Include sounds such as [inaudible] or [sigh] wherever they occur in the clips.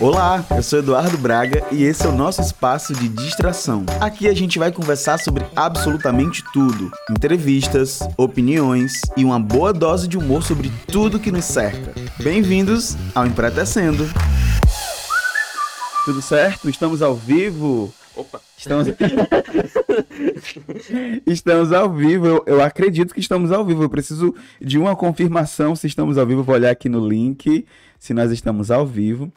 Olá, eu sou Eduardo Braga e esse é o nosso espaço de distração. Aqui a gente vai conversar sobre absolutamente tudo: entrevistas, opiniões e uma boa dose de humor sobre tudo que nos cerca. Bem-vindos ao Empretecendo. Tudo certo? Estamos ao vivo. Opa! Estamos, [laughs] estamos ao vivo. Eu, eu acredito que estamos ao vivo. Eu preciso de uma confirmação se estamos ao vivo. Vou olhar aqui no link se nós estamos ao vivo.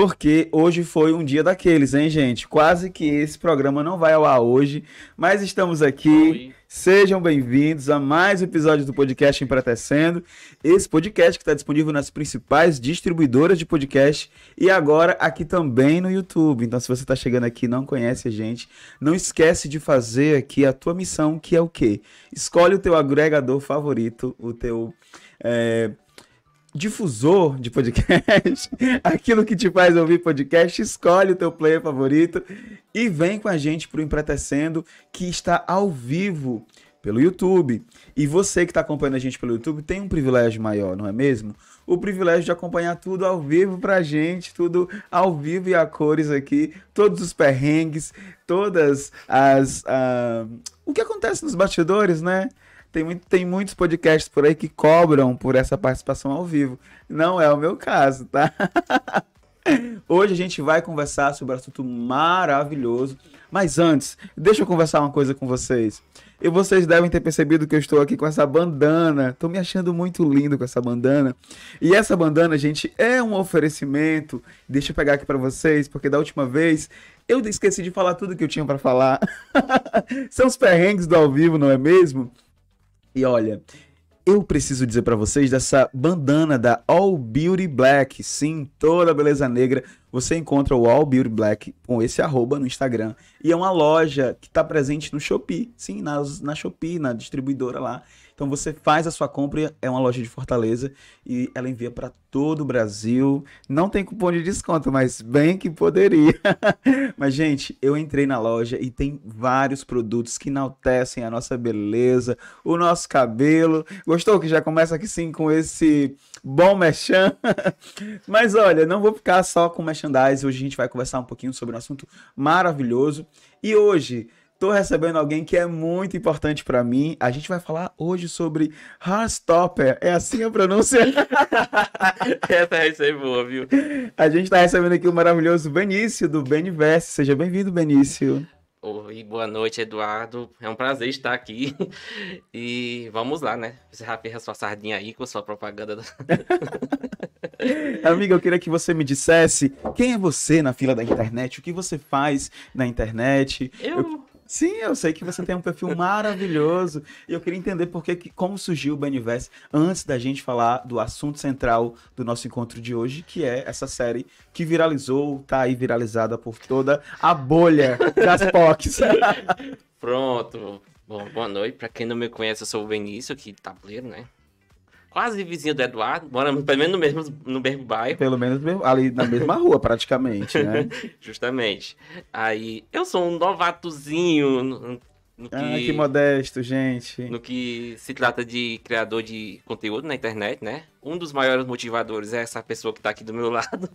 Porque hoje foi um dia daqueles, hein, gente? Quase que esse programa não vai ao ar hoje, mas estamos aqui. Oi. Sejam bem-vindos a mais um episódio do podcast Empretecendo. Esse podcast que está disponível nas principais distribuidoras de podcast e agora aqui também no YouTube. Então, se você está chegando aqui e não conhece a gente, não esquece de fazer aqui a tua missão, que é o quê? Escolhe o teu agregador favorito, o teu... é, difusor de podcast, [laughs] aquilo que te faz ouvir podcast, escolhe o teu player favorito e vem com a gente para o Empretecendo, que está ao vivo pelo YouTube. E você que está acompanhando a gente pelo YouTube tem um privilégio maior, não é mesmo? O privilégio de acompanhar tudo ao vivo pra gente, tudo ao vivo e a cores aqui, todos os perrengues, todas as. ah, o que acontece nos bastidores, né? Tem, muito, tem muitos podcasts por aí que cobram por essa participação ao vivo. Não é o meu caso, tá? [laughs] Hoje a gente vai conversar sobre um assunto maravilhoso. Mas antes, deixa eu conversar uma coisa com vocês. E vocês devem ter percebido que eu estou aqui com essa bandana. Tô me achando muito lindo com essa bandana. E essa bandana, gente, é um oferecimento. Deixa eu pegar aqui para vocês, porque da última vez eu esqueci de falar tudo que eu tinha para falar. [laughs] São os perrengues do ao vivo, não é mesmo? E olha, eu preciso dizer pra vocês dessa bandana da All Beauty Black. Sim, toda beleza negra. Você encontra o All Beauty Black com esse arroba no Instagram. E é uma loja que está presente no Shopee. Sim, na, na Shopee, na distribuidora lá. Então você faz a sua compra, é uma loja de Fortaleza e ela envia para todo o Brasil. Não tem cupom de desconto, mas bem que poderia. [laughs] mas gente, eu entrei na loja e tem vários produtos que enaltecem a nossa beleza, o nosso cabelo. Gostou que já começa aqui sim com esse bom merchan? [laughs] mas olha, não vou ficar só com merchandise. Hoje a gente vai conversar um pouquinho sobre um assunto maravilhoso. E hoje Tô recebendo alguém que é muito importante pra mim. A gente vai falar hoje sobre Heartstopper. É assim a pronúncia? [laughs] Essa é isso aí boa, viu? A gente tá recebendo aqui o maravilhoso Benício do Beniverse. Seja bem-vindo, Benício. Oi, boa noite, Eduardo. É um prazer estar aqui. E vamos lá, né? Você já fez a sua sardinha aí com a sua propaganda. da- [laughs] Amiga, eu queria que você me dissesse quem é você na fila da internet, o que você faz na internet. Eu. Sim, eu sei que você tem um perfil maravilhoso e eu queria entender por que, como surgiu o Beniverse antes da gente falar do assunto central do nosso encontro de hoje, que é essa série que viralizou, tá aí viralizada por toda a bolha das POCs. Pronto. Bom, boa noite. Pra quem não me conhece, eu sou o Benício, aqui de Tabuleiro, né? Quase vizinho do Eduardo. Moramos pelo menos no mesmo, no mesmo bairro. Pelo menos ali na mesma rua, praticamente, né? [laughs] Justamente. Aí, eu sou um novatozinho no, no que, Ah, que modesto, gente. no que se trata de criador de conteúdo na internet, né? Um dos maiores motivadores é essa pessoa que tá aqui do meu [laughs] lado.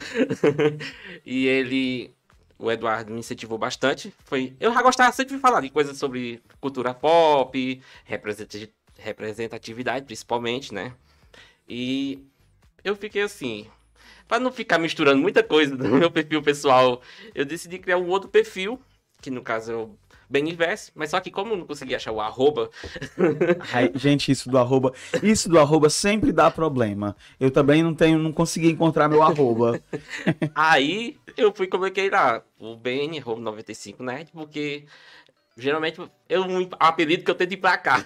e ele, o Eduardo, me incentivou bastante. Foi, eu já gostava sempre de falar de coisas sobre cultura pop, representati- representatividade, principalmente, né? E eu fiquei assim, para não ficar misturando muita coisa no meu perfil pessoal, eu decidi criar um outro perfil, que no caso é o Beniverse, mas só que como eu não consegui achar o arroba, [laughs] Ai, gente, isso do arroba, isso do arroba sempre dá problema. Eu também não tenho, não consegui encontrar meu arroba. [laughs] Aí eu fui coloquei lá o BN 95 Nerd, porque geralmente é um apelido que eu tento ir pra cá.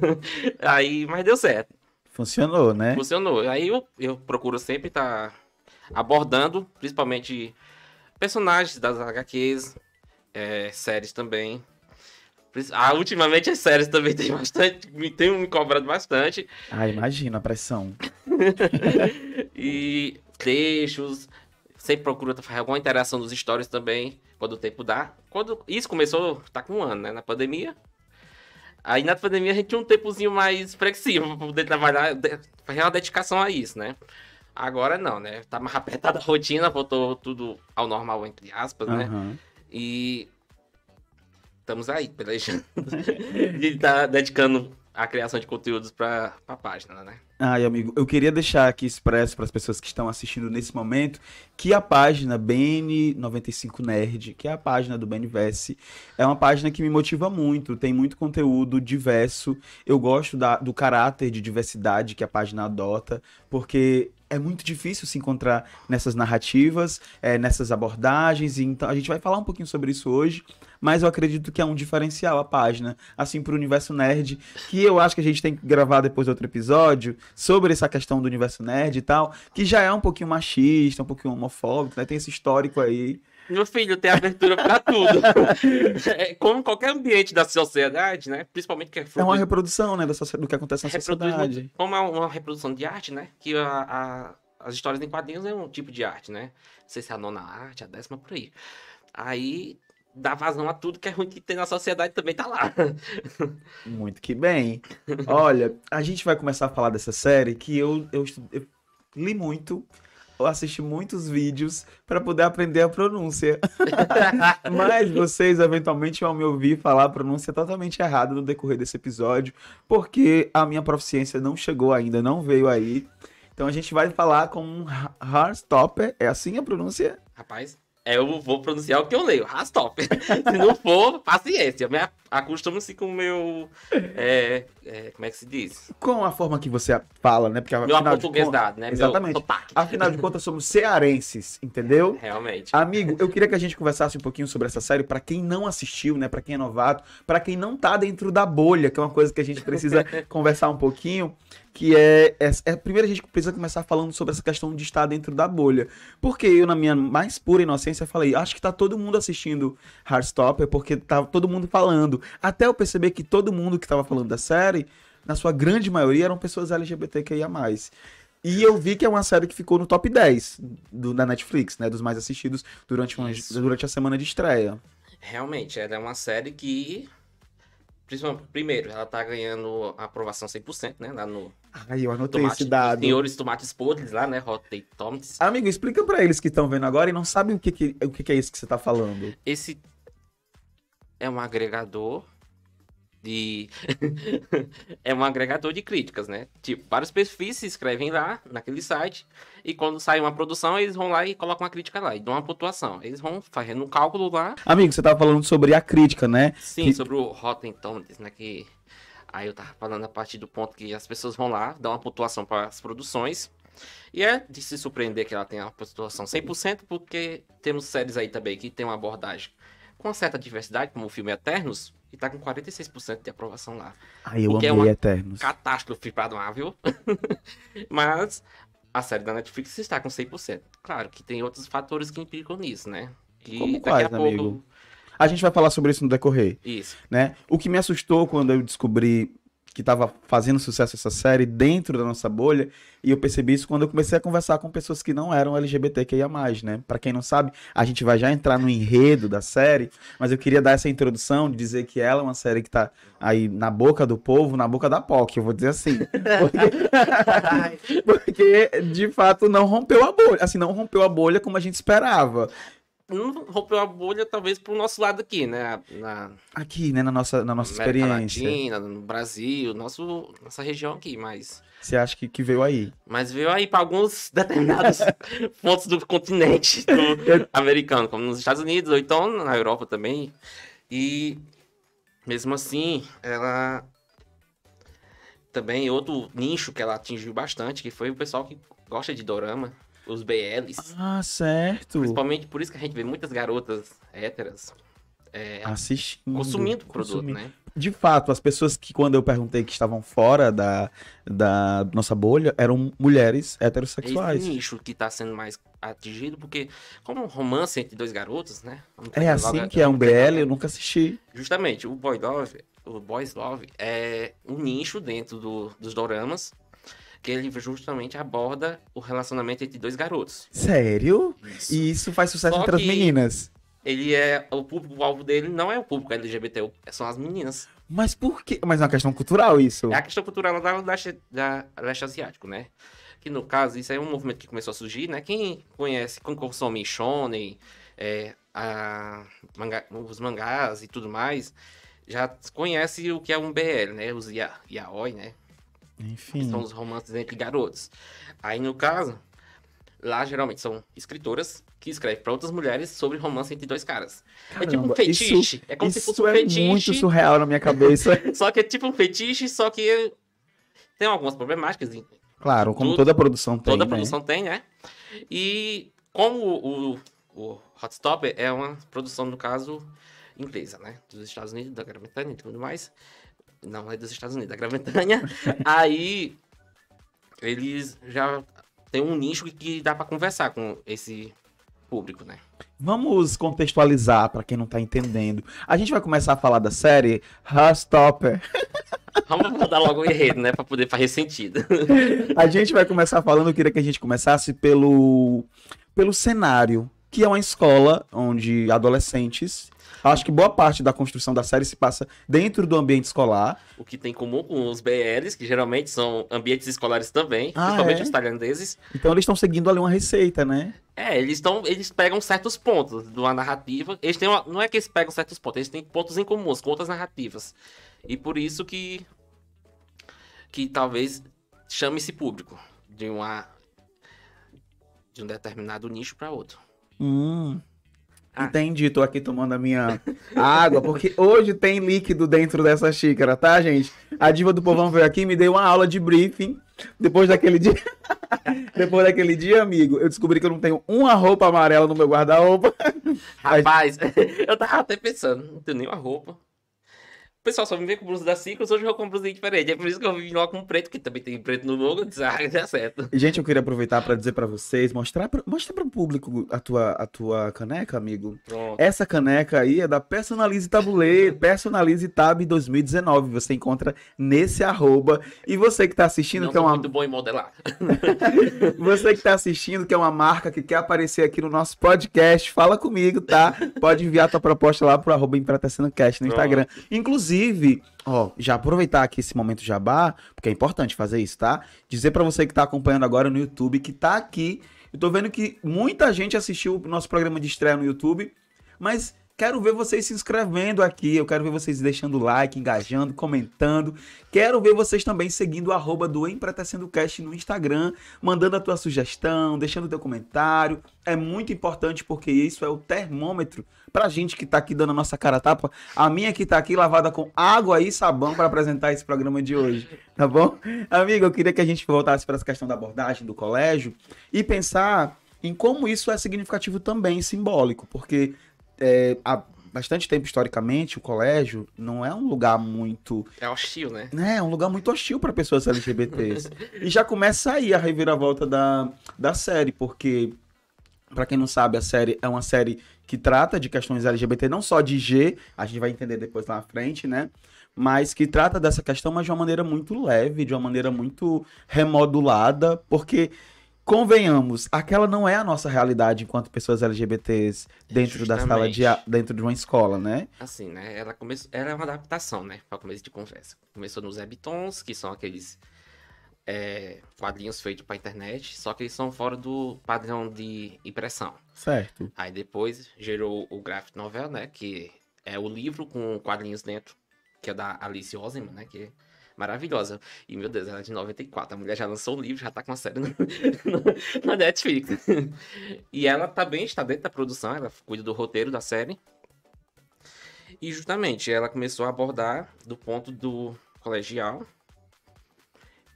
[laughs] Aí, mas deu certo, Funcionou, né? funcionou. Aí eu, eu procuro sempre estar abordando, principalmente personagens das HQs, é, séries também. Ah, ultimamente as séries também [laughs] tem bastante, me tem me cobrado bastante. Ah, imagina a pressão. [laughs] e trechos. Sempre procura fazer alguma interação nos stories também, quando o tempo dá. Quando isso começou, tá com um ano, né? Na pandemia. Aí na pandemia a gente tinha um tempozinho mais flexível pra poder trabalhar, fazer uma dedicação a isso, né? Agora não, né? Tá mais apertada a rotina, voltou tudo ao normal, entre aspas, né? Aham. E estamos aí, [laughs] pelejando. e tá dedicando a criação de conteúdos pra, pra página, né? Ai, amigo, eu queria deixar aqui expresso para as pessoas que estão assistindo nesse momento que a página BN95Nerd, que é a página do BNVS, é uma página que me motiva muito, tem muito conteúdo diverso. Eu gosto da- do caráter de diversidade que a página adota, porque é muito difícil se encontrar nessas narrativas, é, nessas abordagens, e então a gente vai falar um pouquinho sobre isso hoje, mas eu acredito que é um diferencial a página, assim, para o universo nerd, que eu acho que a gente tem que gravar depois outro episódio sobre essa questão do universo nerd e tal, que já é um pouquinho machista, um pouquinho homofóbico, né? Tem esse histórico aí. Meu filho tem abertura pra tudo. [laughs] É, como qualquer ambiente da sociedade, né? Principalmente que é É fruto uma de- reprodução, né, do que acontece na reproduz sociedade. muito- como é uma reprodução de arte, né? Que a, a- as histórias em quadrinhos é um tipo de arte, né? Não sei se é a nona arte, a décima por aí. Aí dá vazão a tudo que é ruim que tem na sociedade também tá lá. [laughs] Muito que bem. Olha, a gente vai começar a falar dessa série que eu, eu, eu li muito, eu assisti muitos vídeos para poder aprender a pronúncia. [laughs] Mas vocês eventualmente vão me ouvir falar a pronúncia totalmente errada no decorrer desse episódio, porque a minha proficiência não chegou ainda, não veio aí. Então a gente vai falar com um Heartstopper, é assim a pronúncia? Rapaz, eu vou pronunciar o que eu leio, Rastop. [laughs] Se não for, paciência. Me acostumo-se com o meu. é, é, como é que se diz? Com a forma que você fala, né? Porque Meu aportuguesado, né? Exatamente. Meu afinal de contas somos cearenses, entendeu? [laughs] Realmente. Amigo, eu queria que a gente conversasse um pouquinho sobre essa série pra quem não assistiu, né, Pra quem é novato, pra quem não tá dentro da bolha, que é uma coisa que a gente precisa [laughs] conversar um pouquinho, que é, é, é a gente precisa começar falando sobre essa questão de estar dentro da bolha. Porque eu na minha mais pura inocência falei, acho que tá todo mundo assistindo Heartstopper porque tá todo mundo falando. Até eu perceber que todo mundo que tava falando da série, na sua grande maioria eram pessoas LGBTQIA+. E eu vi que é uma série que ficou no top 10 do, da Netflix, né? Dos mais assistidos durante, uma- durante a semana de estreia. Realmente, ela é uma série que. Principalmente, primeiro, ela tá ganhando aprovação 100%, né? Lá no Ai, eu anotei tomate, esse dado. Senhores Tomates Podres, lá, né? Rotten Tomatoes. Amigo, explica pra eles que estão vendo agora e não sabem o que, que, o que, que é isso que você tá falando. Esse é um agregador de. [laughs] é um agregador de críticas, né? Tipo, vários perfis se inscrevem lá, naquele site, e quando sai uma produção, eles vão lá e colocam uma crítica lá, e dão uma pontuação. Eles vão fazendo um cálculo lá, Amigo, você tava falando sobre a crítica, né? sim, Que- sobre o Rotten Tomatoes, né? Que. Aí eu tava falando a partir do ponto que as pessoas vão lá, dão uma pontuação para as produçõões. E é de se surpreender que ela tenha uma pontuação 100%, porque temos séries aí também que tem uma abordagem com certa diversidade, como o filme Eternos, e tá com 46% de aprovação lá. Ai, eu que amei é uma Eternos. Catástrofe pra Marvel. [laughs] Mas a série da Netflix está com 100%. Claro que tem outros fatores que implicam nisso, né? E Como daqui quais, a pouco. amigo? A gente vai falar sobre isso no decorrer. Isso. né? O que me assustou quando eu descobri que estava fazendo sucesso essa série dentro da nossa bolha, e eu percebi isso quando eu comecei a conversar com pessoas que não eram LGBTQIA+, né? Pra quem não sabe, a gente vai já entrar no enredo da série, mas eu queria dar essa introdução de dizer que ela é uma série que tá aí na boca do povo, na boca da POC, eu vou dizer assim. [laughs] Porque, [laughs] porque, de fato, não rompeu a bolha, assim, não rompeu a bolha como a gente esperava. Não rompeu a bolha, talvez, pro nosso lado aqui, né? Na Aqui, né, na nossa, na nossa América experiência. Latina, no Brasil, nosso, nossa região aqui, mas. Você acha que, que veio aí? Mas veio aí para alguns determinados [laughs] pontos do continente do americano, como nos Estados Unidos, ou então na Europa também. E mesmo assim, ela também outro nicho que ela atingiu bastante, que foi o pessoal que gosta de dorama, os BLs. Ah, certo. Principalmente por isso que a gente vê muitas garotas héteras é, Assistindo. consumindo o produto, consumindo. né? De fato, as pessoas que, quando eu perguntei que estavam fora da, da nossa bolha, eram mulheres heterossexuais. Esse nicho que tá sendo mais atingido, porque como um romance entre dois garotos, né? É assim logo- que é um pegar BL, eu nunca assisti. Justamente, o Boy Love, o Boys Love é um nicho dentro do- dos doramas que ele justamente aborda o relacionamento entre dois garotos. Sério? E isso faz sucesso Só entre as meninas. Ele é o público-alvo dele não é o público LGBT, são as meninas. Mas por quê? Mas é uma questão cultural isso. É a questão cultural da leste, da leste asiático, né? que no caso, isso é um movimento que começou a surgir, né? Quem conhece, quem consome shonen, é, a, manga, os mangás e tudo mais, já conhece o que é um BL, né? Os ya, yaoi, né? Enfim. Que são os romances entre garotos. Aí, no caso, lá geralmente são escritoras que escrevem para outras mulheres sobre romance entre dois caras. é tipo um Caramba, fetiche. isso- é como se fosse um é fetiche. muito surreal na minha cabeça. [laughs] Só que é tipo um fetiche, só que tem algumas problemáticas. Claro, como Tudo- toda produção tem, Toda né? produção tem, né? E como o, o Hot Stopper é uma produção, no caso, inglesa, né? Dos Estados Unidos, da Grã-Bretanha e tudo mais. Não é dos Estados Unidos, da Grã-Bretanha. [laughs] Aí eles já tem um nicho que dá pra conversar com esse público, né? Vamos contextualizar para quem não tá entendendo. A gente vai começar a falar da série Heartstopper. [laughs] Vamos mudar logo o enredo, né? Pra poder fazer sentido. [laughs] A gente vai começar falando, eu queria que a gente começasse pelo, pelo cenário, que é uma escola onde adolescentes. Acho que boa parte da construção da série se passa dentro do ambiente escolar. O que tem em comum com os BLs, que geralmente são ambientes escolares também, Ah, principalmente é? os tailandeses. Então eles estão seguindo ali uma receita, né? É, eles estão. Eles pegam certos pontos de uma narrativa. Eles têm uma- não é que eles pegam certos pontos, eles têm pontos em comuns com outras narrativas. E por isso que. Que talvez chame esse público de uma. De um determinado nicho para outro. Hum. Ah. Entendi, tô aqui tomando a minha água, porque hoje tem líquido dentro dessa xícara, tá, gente? A diva do povão veio aqui e me deu uma aula de briefing. Depois daquele dia. [laughs] Depois daquele dia, amigo, eu descobri que eu não tenho uma roupa amarela no meu guarda-roupa. Rapaz, [laughs] eu tava até pensando, não tenho nenhuma roupa. Pessoal só me vê com blusa da Ciclos, hoje eu com blusa diferente. É por isso que eu vim logo com preto, que também tem preto no logo. Disse, ah, dá certo. Gente, eu queria aproveitar para dizer para vocês, mostrar pra, mostra para o público a tua, a tua caneca, amigo. Pronto. Essa caneca aí é da Personalize Tabuleiro, [laughs] Personalize Tab 2019. Você encontra nesse arroba. E você que tá assistindo, Não que é uma muito bom em modelar. [laughs] Você que está assistindo, que é uma marca que quer aparecer aqui no nosso podcast, fala comigo, tá? Pode enviar tua proposta lá pro arroba Empretecendo Cast no Pronto. Instagram. Inclusive, ó, já aproveitar aqui esse momento jabá, porque é importante fazer isso, tá? Dizer pra você que tá acompanhando agora no YouTube, que tá aqui. Eu tô vendo que muita gente assistiu o nosso programa de estreia no YouTube, mas quero ver vocês se inscrevendo aqui, eu quero ver vocês deixando like, engajando, comentando. Quero ver vocês também seguindo o arroba do Cast no Instagram, mandando a tua sugestão, deixando o teu comentário. É muito importante porque isso é o termômetro pra gente que tá aqui dando a nossa cara a tapa. A minha que tá aqui lavada com água e sabão para apresentar esse programa de hoje, tá bom? Amigo, eu queria que a gente voltasse para essa questão da abordagem do colégio e pensar em como isso é significativo também, simbólico, porque é, há bastante tempo historicamente o colégio não é um lugar muito É hostil, né? né, é um lugar muito hostil para pessoas LGBTs. e já começa aí a reviravolta da, da série, porque, para quem não sabe, a série é uma série que trata de questões LGBT, não só de G, a gente vai entender depois lá na frente, né? Mas que trata dessa questão, mas de uma maneira muito leve, de uma maneira muito remodulada, porque. Convenhamos, aquela não é a nossa realidade enquanto pessoas LGBTs dentro da sala de Justamente. dentro de uma escola, né? Assim, né? Ela começou. Ela é uma adaptação, né? Para começo de conversa. Começou nos Ebitons, que são aqueles é, quadrinhos feitos para internet, só que eles são fora do padrão de impressão. Certo. Aí depois gerou o graphic novel, né? Que é o livro com quadrinhos dentro, que é da Alice Oseman, né? Que maravilhosa. E, meu Deus, ela é de 94. A mulher já lançou o livro, já tá com a série no- [laughs] na Netflix. E ela também está dentro da produção, ela cuida do roteiro da série. E justamente, ela começou a abordar do ponto do colegial,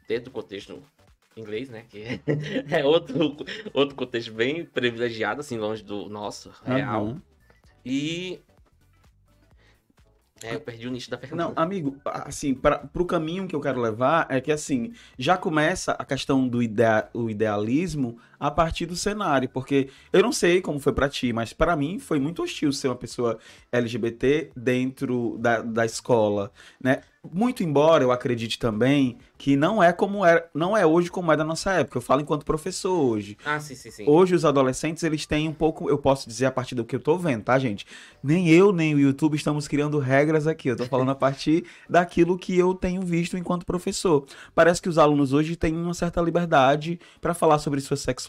dentro do contexto inglês, né? Que [laughs] é outro, outro contexto bem privilegiado, assim, longe do nosso real. Aham. E. É, eu perdi o nicho da pergunta. Não, amigo, assim, para pro caminho que eu quero levar é que assim, já começa a questão do idea, o idealismo a partir do cenário, porque eu não sei como foi pra ti, mas pra mim foi muito hostil ser uma pessoa LGBT dentro da, da escola, né? Muito embora eu acredite também que não é como é, não é hoje como é da nossa época. Eu falo enquanto professor hoje. Ah, sim, sim, sim. Hoje os adolescentes, eles têm um pouco, eu posso dizer a partir do que eu tô vendo, tá, gente? Nem eu, nem o YouTube estamos criando regras aqui. Eu tô falando a [laughs] partir daquilo que eu tenho visto enquanto professor. Parece que os alunos hoje têm uma certa liberdade para falar sobre sua sexualidade,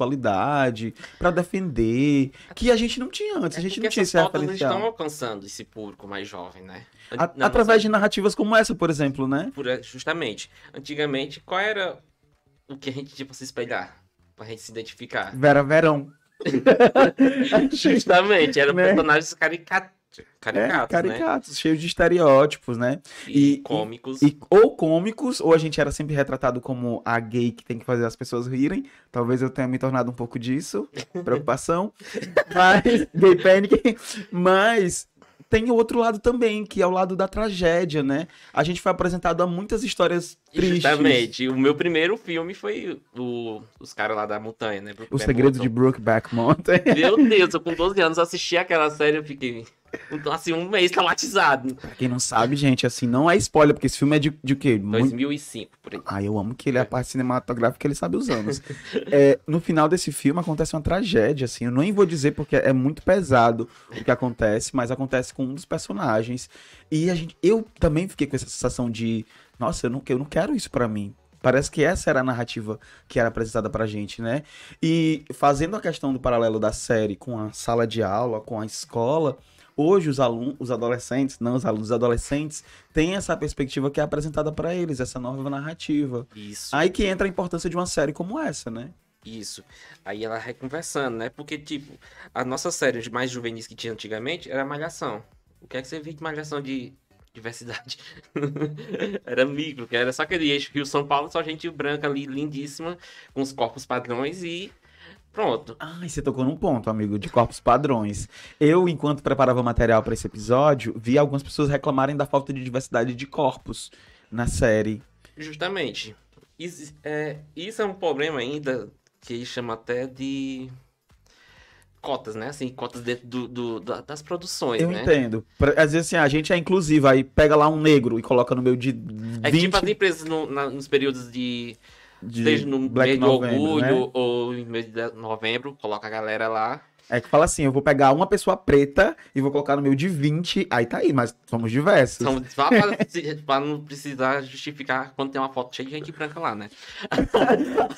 para defender, que a gente não tinha antes, a É gente porque não tinha esse referencial. estão alcançando esse público mais jovem, né? A- Na através de narrativas como essa, por exemplo, né? por- justamente. Antigamente, qual era o que a gente tinha pra se espelhar? Pra gente se identificar? Vera Verão. [laughs] Justamente, eram Né? personagens caricatos, É, caricatos, né? caricatos, cheios de estereótipos, né? E, E- cômicos. E, ou cômicos, ou a gente era sempre retratado como a gay que tem que fazer as pessoas rirem. Talvez eu tenha me tornado um pouco disso, [laughs] preocupação. Mas, gay panic. Mas tem o outro lado também, que é o lado da tragédia, né? A gente foi apresentado a muitas histórias tristes. Justamente. O meu primeiro filme foi o, os caras lá da montanha, né? O Segredo de Brookback Mountain. [laughs] Meu Deus, eu com 12 anos assisti aquela série eu fiquei. Assim, um mês traumatizado. Pra quem não sabe, gente, assim, não é spoiler, porque esse filme é de, de quê? Muito 2005, por aí. Ah, eu amo que ele é a parte cinematográfica, ele sabe os anos. [laughs] É, no final desse filme acontece uma tragédia, assim. Eu nem vou dizer porque é muito pesado o que acontece, mas acontece com um dos personagens. E a gente, eu também fiquei com essa sensação de, nossa, eu não, eu não quero isso pra mim. Parece que essa era a narrativa que era apresentada pra gente, né? E fazendo a questão do paralelo da série com a sala de aula, com a escola, hoje os alunos, os adolescentes, não os alunos, os adolescentes têm essa perspectiva que é apresentada pra eles, essa nova narrativa. Isso. Aí que entra a importância de uma série como essa, né? Isso. Aí ela reconversando, né? Porque, tipo, a nossa série de mais juvenis que tinha antigamente era Malhação. O que é que você vê de Malhação de diversidade? [laughs] era micro, que era só aquele eixo Rio-São Paulo, só gente branca ali, lindíssima, com os corpos padrões e pronto. Ah, você tocou num ponto, amigo, de corpos padrões. Eu, enquanto preparava material pra esse episódio, vi algumas pessoas reclamarem da falta de diversidade de corpos na série. Justamente. Isso é, isso é um problema ainda que eles chamam até de cotas, né? Assim, cotas dentro do, do- da- das produções, Eu né? entendo. Às vezes, assim, a gente é inclusiva, aí pega lá um negro e coloca no meio de 20 É que, tipo, as empresas no- na- nos períodos de. de seja no Black mês de November, orgulho né? ou em mês de novembro, coloca a galera lá. É que fala assim, eu vou pegar uma pessoa preta e vou colocar no meio de 20, aí tá aí, mas somos diversos. São, só pra, se- pra não precisar justificar quando tem uma foto cheia de gente branca lá, né? [laughs]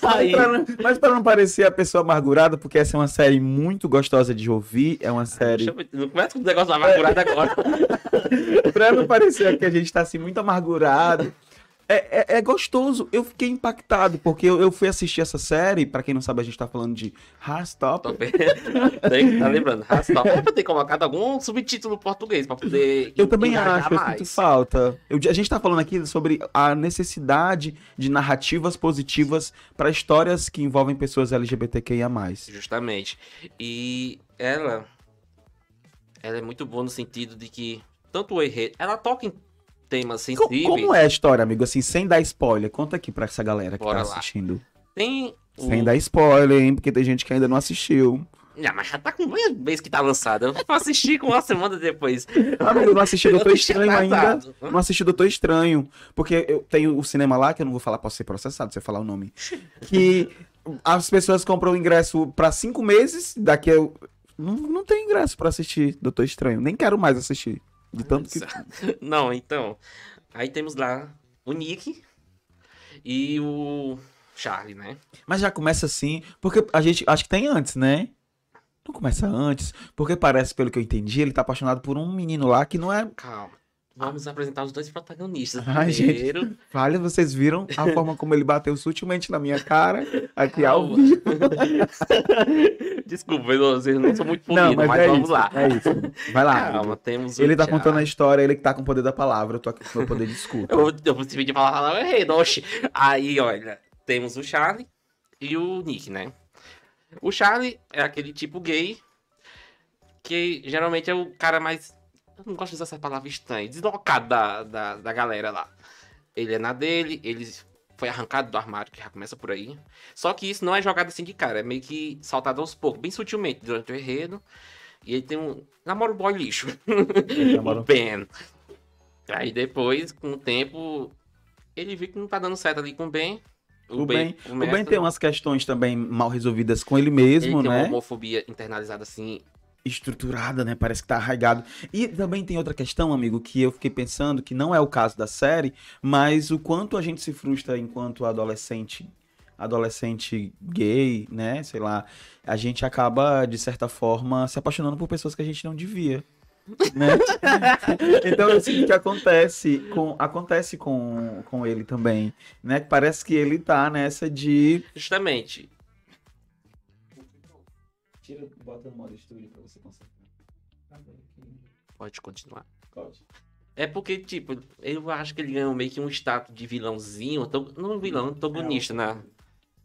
Aí, Mas pra, não, mas pra não parecer a pessoa amargurada, porque essa é uma série muito gostosa de ouvir, é uma série... deixa eu- não começa com o negócio amargurado [laughs] agora. pra não parecer que a gente tá assim muito amargurado. É, é, é gostoso. Eu fiquei impactado, porque eu, eu fui assistir essa série, pra quem não sabe, a gente tá falando de Rastop. [laughs] Tem que tá lembrando. Rastop. É pra ter colocado algum subtítulo português pra poder. Eu também acho, eu sinto falta. Eu- a gente tá falando aqui sobre a necessidade de narrativas positivas pra histórias que envolvem pessoas LGBTQIA+. Justamente. E ela. Ela é muito boa no sentido de que. Tanto o enredo. Ela toca em temas sensíveis. Como é a história, amigo? Assim, sem dar spoiler. Conta aqui pra essa galera que Bora tá lá. assistindo. Tem. o- Sem dar spoiler, hein? Porque tem gente que ainda não assistiu. Ah, mas já tá com um mês que tá lançada. Eu vou assistir com uma semana depois. [laughs] Amigo, não assisti Doutor Estranho ainda. Não assisti Doutor Estranho. Porque eu tenho o cinema lá, que eu não vou falar, posso ser processado se eu falar o nome. [laughs] Que as pessoas compram o ingresso pra cinco meses, daqui eu. Não, não tem ingresso pra assistir Doutor Estranho. Nem quero mais assistir. De tanto que. [laughs] Não, então. Aí temos lá o Nick e o Charlie, né? Mas já começa assim, porque a gente. Acho que tem antes, né? Não começa antes, porque parece, pelo que eu entendi, ele tá apaixonado por um menino lá que não é. Calma. Vamos apresentar os dois protagonistas. Ai, gente. Primeiro, Falha, vocês viram a [laughs] forma como ele bateu sutilmente na minha cara, aqui ao Calma. vivo. [laughs] Desculpa, eu não- eu não sou muito Não, polido, mas, mas, é vamos isso, lá. É isso. Vai lá. Calma, temos Ele tá contando a história, ele que tá com o poder da palavra, eu tô aqui com o meu poder de escuta. Eu, eu pedir falar a palavra errada, oxe. Aí, olha, temos o Charlie e o Nick, né? O Charlie é aquele tipo gay que geralmente é o cara mais. Eu não gosto de usar essa palavra estranha, deslocado da, da, da galera lá. Ele é na dele, ele foi arrancado do armário, que já começa por aí. Só que isso não é jogado assim de cara, é meio que saltado aos poucos, bem sutilmente durante o enredo. E ele tem um. Namora o boy lixo. namora o [laughs] Ben. Aí depois, com o tempo, ele viu que não tá dando certo ali com o Ben. O Ben, o Ben mestre, tem umas questões também mal resolvidas com ele ele mesmo, tem né? uma homofobia internalizada assim. Estruturada, né? Parece que tá arraigado. E também tem outra questão, amigo, que eu fiquei pensando que não é o caso da série, mas o quanto a gente se frustra enquanto adolescente, adolescente gay, né? Sei lá, a gente acaba de certa forma se apaixonando por pessoas que a gente não devia. Né? [laughs] então eu sinto que acontece com acontece com, com ele também, né? Parece que ele tá nessa de Justamente. Tira, bota no modo estúdio pra você consertar. Pode continuar. Pode. É porque, tipo, eu acho que ele ganhou meio que um status de vilãozinho, não vilão, antagonista na,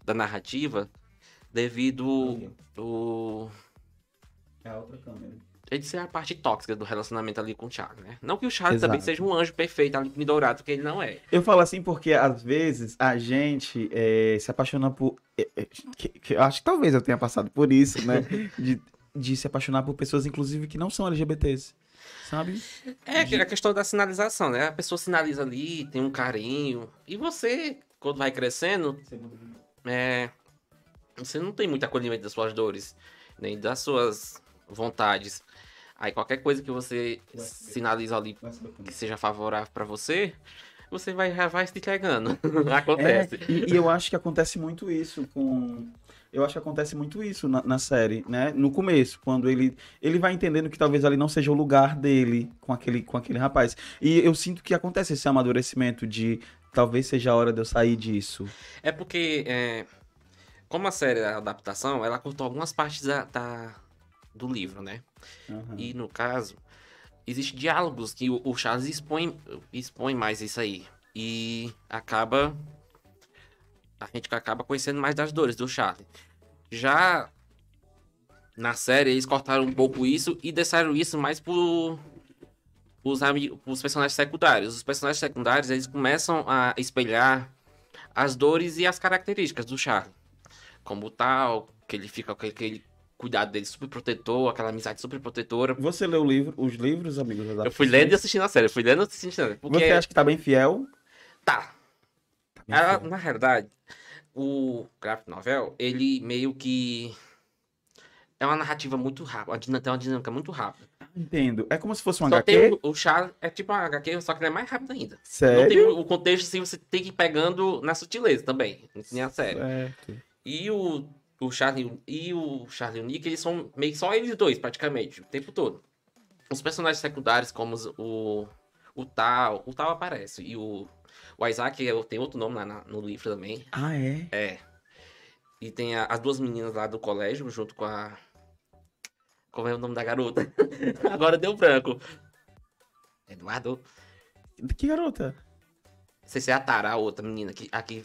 da narrativa, devido o, É a outra câmera. Ele ser a parte tóxica do relacionamento ali com o Charlie, né? Não que o Charlie Exato. também seja um anjo perfeito ali pendurado, porque ele não é. Eu falo assim porque às vezes a gente eh, se apaixona por. eh, eh, que- que eu acho que talvez eu tenha passado por isso, né? [laughs] De, de se apaixonar por pessoas, inclusive, que não são LGBTs. Sabe? É que- a questão da sinalização, né? A pessoa sinaliza ali, tem um carinho. E você, quando vai crescendo, é, você não tem muito acolhimento das suas dores, nem das suas vontades. Aí qualquer coisa que você sinaliza ali que seja favorável pra você, você vai, já vai se entregando. [laughs] Acontece. É, e, e eu acho que acontece muito isso com. Eu acho que acontece muito isso na, na série, né? No começo, quando ele, ele vai entendendo que talvez ali não seja o lugar dele com aquele, com aquele rapaz. E eu sinto que acontece esse amadurecimento de talvez seja a hora de eu sair disso. É porque, é, como a série é a adaptação, ela cortou algumas partes da, da- do livro, né? Aham. E no caso, existem diálogos que o, o Charles expõe, expõe mais isso aí. E acaba. A gente acaba conhecendo mais das dores do Charlie. Já na série, eles cortaram um pouco isso e deixaram isso mais pro. Os, os personagens secundários. Os personagens secundários eles começam a espelhar as dores e as características do Charlie. Como tal, que ele fica com aquele cuidado dele super protetor, aquela amizade super protetora. Você leu o livro, os livros, amigos? Eu fui lendo e assistindo a série, eu fui lendo e assistindo a série. Porque Você acha que tá bem fiel? tá. Tá bem Ela, fiel. na realidade, o graphic novel, ele meio que é uma narrativa muito rápida, tem uma dinâmica muito rápida. Entendo. É como se fosse um Só HQ? tem o, o Charles, é tipo uma HQ, só que ele é mais rápido ainda. Não Sério? tem o o contexto, assim, você tem que ir pegando na sutileza também, nem a série. Certo. E o, o Charlie e o Charlie e o Nick, eles são meio que só eles dois, praticamente, o tempo todo. Os personagens secundários, como os- o, o Tal, o Tal aparece. E o, o Isaac tem outro nome lá na- no livro também. Ah, é? É. E tem a- as duas meninas lá do colégio, junto com a. Como é o nome da garota? [laughs] Agora deu branco. Eduardo. Que garota? Não sei se é a Tara, a outra menina, que, a, que,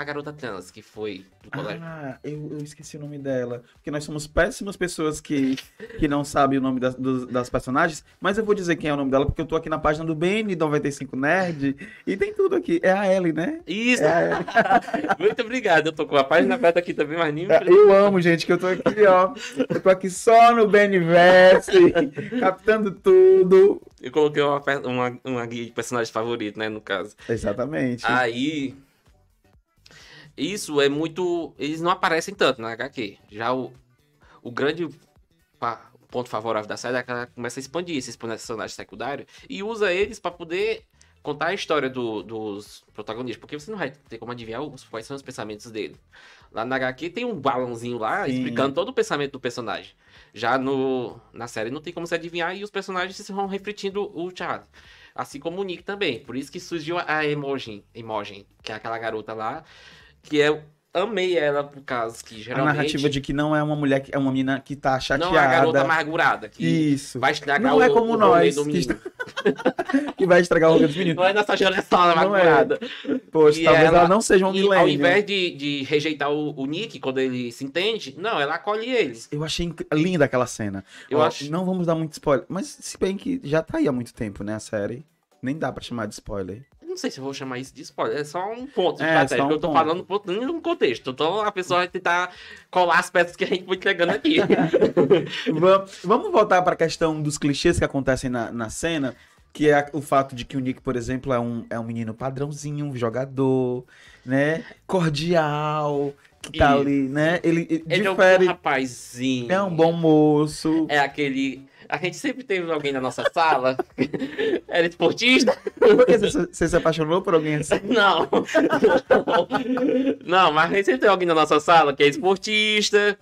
a garota trans que foi do colégio. Ah, eu, eu esqueci o nome dela. Porque nós somos péssimas pessoas que, que não sabem o nome das, dos- das personagens. Mas eu vou dizer quem é o nome dela, porque eu tô aqui na página do BN95 Nerd. E tem tudo aqui. É a Ellie, né? Isso! É. [laughs] Muito obrigado. Eu tô com a página aberta aqui também, mas nem. É, Eu amo, gente, que eu tô aqui, ó. Eu tô aqui só no BNverse, captando tudo. Eu coloquei uma, uma, uma guia de personagem favorito, né? No caso. Exatamente. Aí. Isso é muito. Eles não aparecem tanto na HQ. Já o, o grande ponto favorável da série é que ela começa a expandir esses personagens secundários e usa eles pra poder contar a história do- dos protagonistas. Porque você não vai ter como adivinhar os- quais são os pensamentos dele. Lá na HQ tem um balãozinho lá Sim. explicando todo o pensamento do personagem. Já no, na série não tem como se adivinhar e os personagens se vão refletindo o Charlie. Assim como o Nick também. Por isso que surgiu a Emoji, Emoji que é aquela garota lá. Que eu amei ela por causa que a geralmente narrativa de que não é uma mulher, que é uma menina que tá chateada. não é a garota amargurada. Que Isso. vai estragar Não o, é como o nós, do que menino. [laughs] Que vai estragar o rolê dos meninos. Não é nossa geração é. amargurada. Poxa, E talvez ela, ela- não seja um E ao milênio. invés de, de rejeitar o, o Nick quando ele se entende, não, ela acolhe eles. Eu achei inc- linda aquela cena. Eu Ó, acho. Não vamos dar muito spoiler. Mas se bem que já tá aí há muito tempo, né, a série. Nem dá pra chamar de spoiler. Não sei se eu vou chamar isso de spoiler, é só um ponto de É, estratégia. um que eu tô ponto. falando ponto em um contexto. Então a pessoa vai tentar colar as peças que a gente foi entregando aqui. [laughs] Va- Vamos voltar pra questão dos clichês que acontecem na, na cena. que é a- o fato de que o Nick, por exemplo, é um, é um menino padrãozinho, um jogador, né? Cordial, que tá Isso. ali, né? Ele, ele Ele é um difere, rapazinho. é um bom moço. É aquele. A gente sempre teve alguém na nossa sala. [laughs] Era esportista? Por que você, você se apaixonou por alguém assim? [laughs] Não. [laughs] Não, mas a gente sempre tem alguém na nossa sala que é esportista,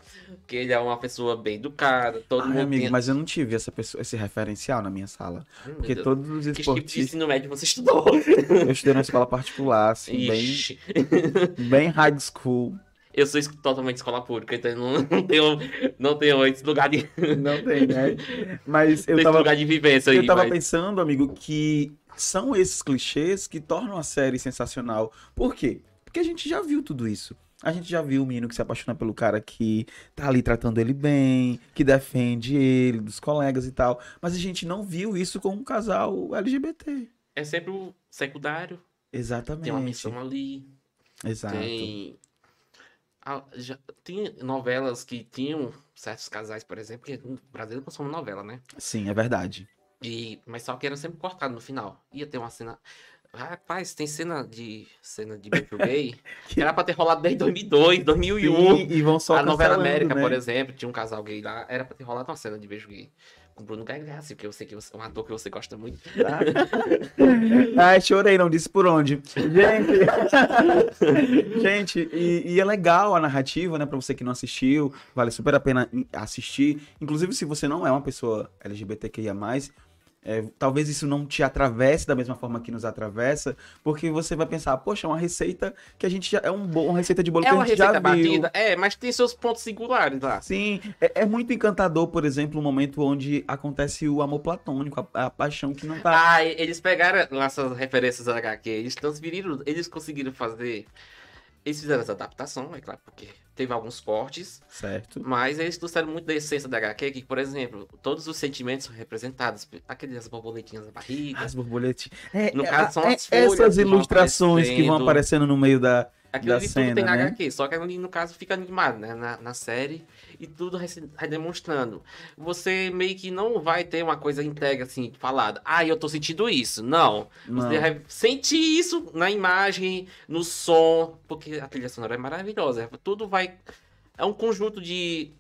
que ele é uma pessoa bem educada, todo Ai, mundo amigo, tem- mas eu não tive essa pessoa, esse referencial na minha sala. Ai, meu Porque todos os Que tipo de esportistas. ensino médio você estudou? Eu estudei numa escola particular, assim, bem, Ixi, bem high school. Eu sou totalmente escola pública, então [laughs] não, tenho, não tenho esse lugar de, [laughs] Não tem, né? Mas eu tava, lugar de vivência aí. eu tava mas- pensando, amigo, que são esses clichês que tornam a série sensacional. Por quê? Porque a gente já viu tudo isso. A gente já viu o menino que se apaixona pelo cara que tá ali tratando ele bem, que defende ele, dos colegas e tal. Mas a gente não viu isso com um casal LGBT. É sempre o secundário, Exatamente. tem uma missão ali, Exato. tem... Já, tem novelas que tinham certos casais, por exemplo, que no Brasil consome novela, né? Sim, é verdade. E, mas só que era sempre cortado no final. Ia ter uma cena. Rapaz, tem cena de cena de beijo [laughs] gay que era pra ter rolado desde 2002, 2001. Sim, e vão só a novela América, né? por exemplo, tinha um casal gay lá, era pra ter rolado uma cena de beijo gay. Com Bruno Gagliasso, que eu sei que você, um ator que você gosta muito. [laughs] Ai, chorei, não disse por onde. Gente, [laughs] gente e, e é legal a narrativa, né? Pra você que não assistiu, vale super a pena assistir. Inclusive, se você não é uma pessoa LGBTQIA+, é, talvez isso não te atravesse da mesma forma que nos atravessa, porque você vai pensar, poxa, é uma receita que a gente já... É um bo- uma receita de bolo É que a gente já receita viu. batida, é, mas tem seus pontos singulares lá. Sim, é, é muito encantador, por exemplo, o momento onde acontece o amor platônico, a, a paixão que não tá... Ah, eles pegaram essas referências HQ, eles transferiram, eles conseguiram fazer. Eles fizeram essa adaptação, é claro, porque teve alguns cortes, Certo. mas eles trouxeram muito da essência da HQ, que, por exemplo, todos os sentimentos são representados, aquelas borboletinhas na barriga, As borboletinhas. É, No é, caso, são é, as folhas essas que vão ilustrações que vão aparecendo. no meio da. aquilo da ali tudo cena, tem na né? HQ, só que ali, no caso, fica animado, né, na, na série, e tudo demonstrando. Você meio que não vai ter uma coisa integra, assim, falada, ah, eu tô sentindo isso, não. Não. Você vai sentir isso na imagem, no som, porque a trilha sonora é maravilhosa. Tudo vai. É um conjunto de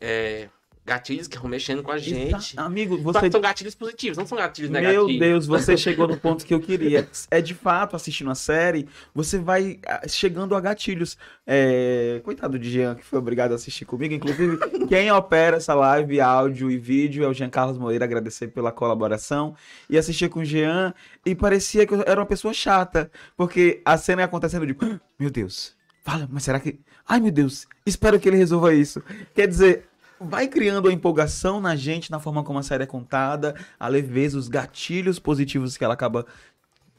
é, gatilhos que vão mexendo com a gente. Exa- Amigo, Só que você. são gatilhos positivos, não são gatilhos Meu negativos. Deus, você [laughs] chegou no ponto que eu queria. É de fato, assistindo a série, você vai ah, chegando a gatilhos. É, Coitado de Jean, que foi obrigado a assistir comigo. Inclusive, [laughs] quem opera essa live, áudio e vídeo é o Jean Carlos Moreira. Agradecer pela colaboração. E assistir com o Jean. E parecia que eu era uma pessoa chata. Porque a cena ia acontecendo de. "Ah, Meu Deus, fala, mas será que. Ai, meu Deus, espero que ele resolva isso. Quer dizer. Vai criando a empolgação na gente, na forma como a série é contada, a leveza, os gatilhos positivos que ela acaba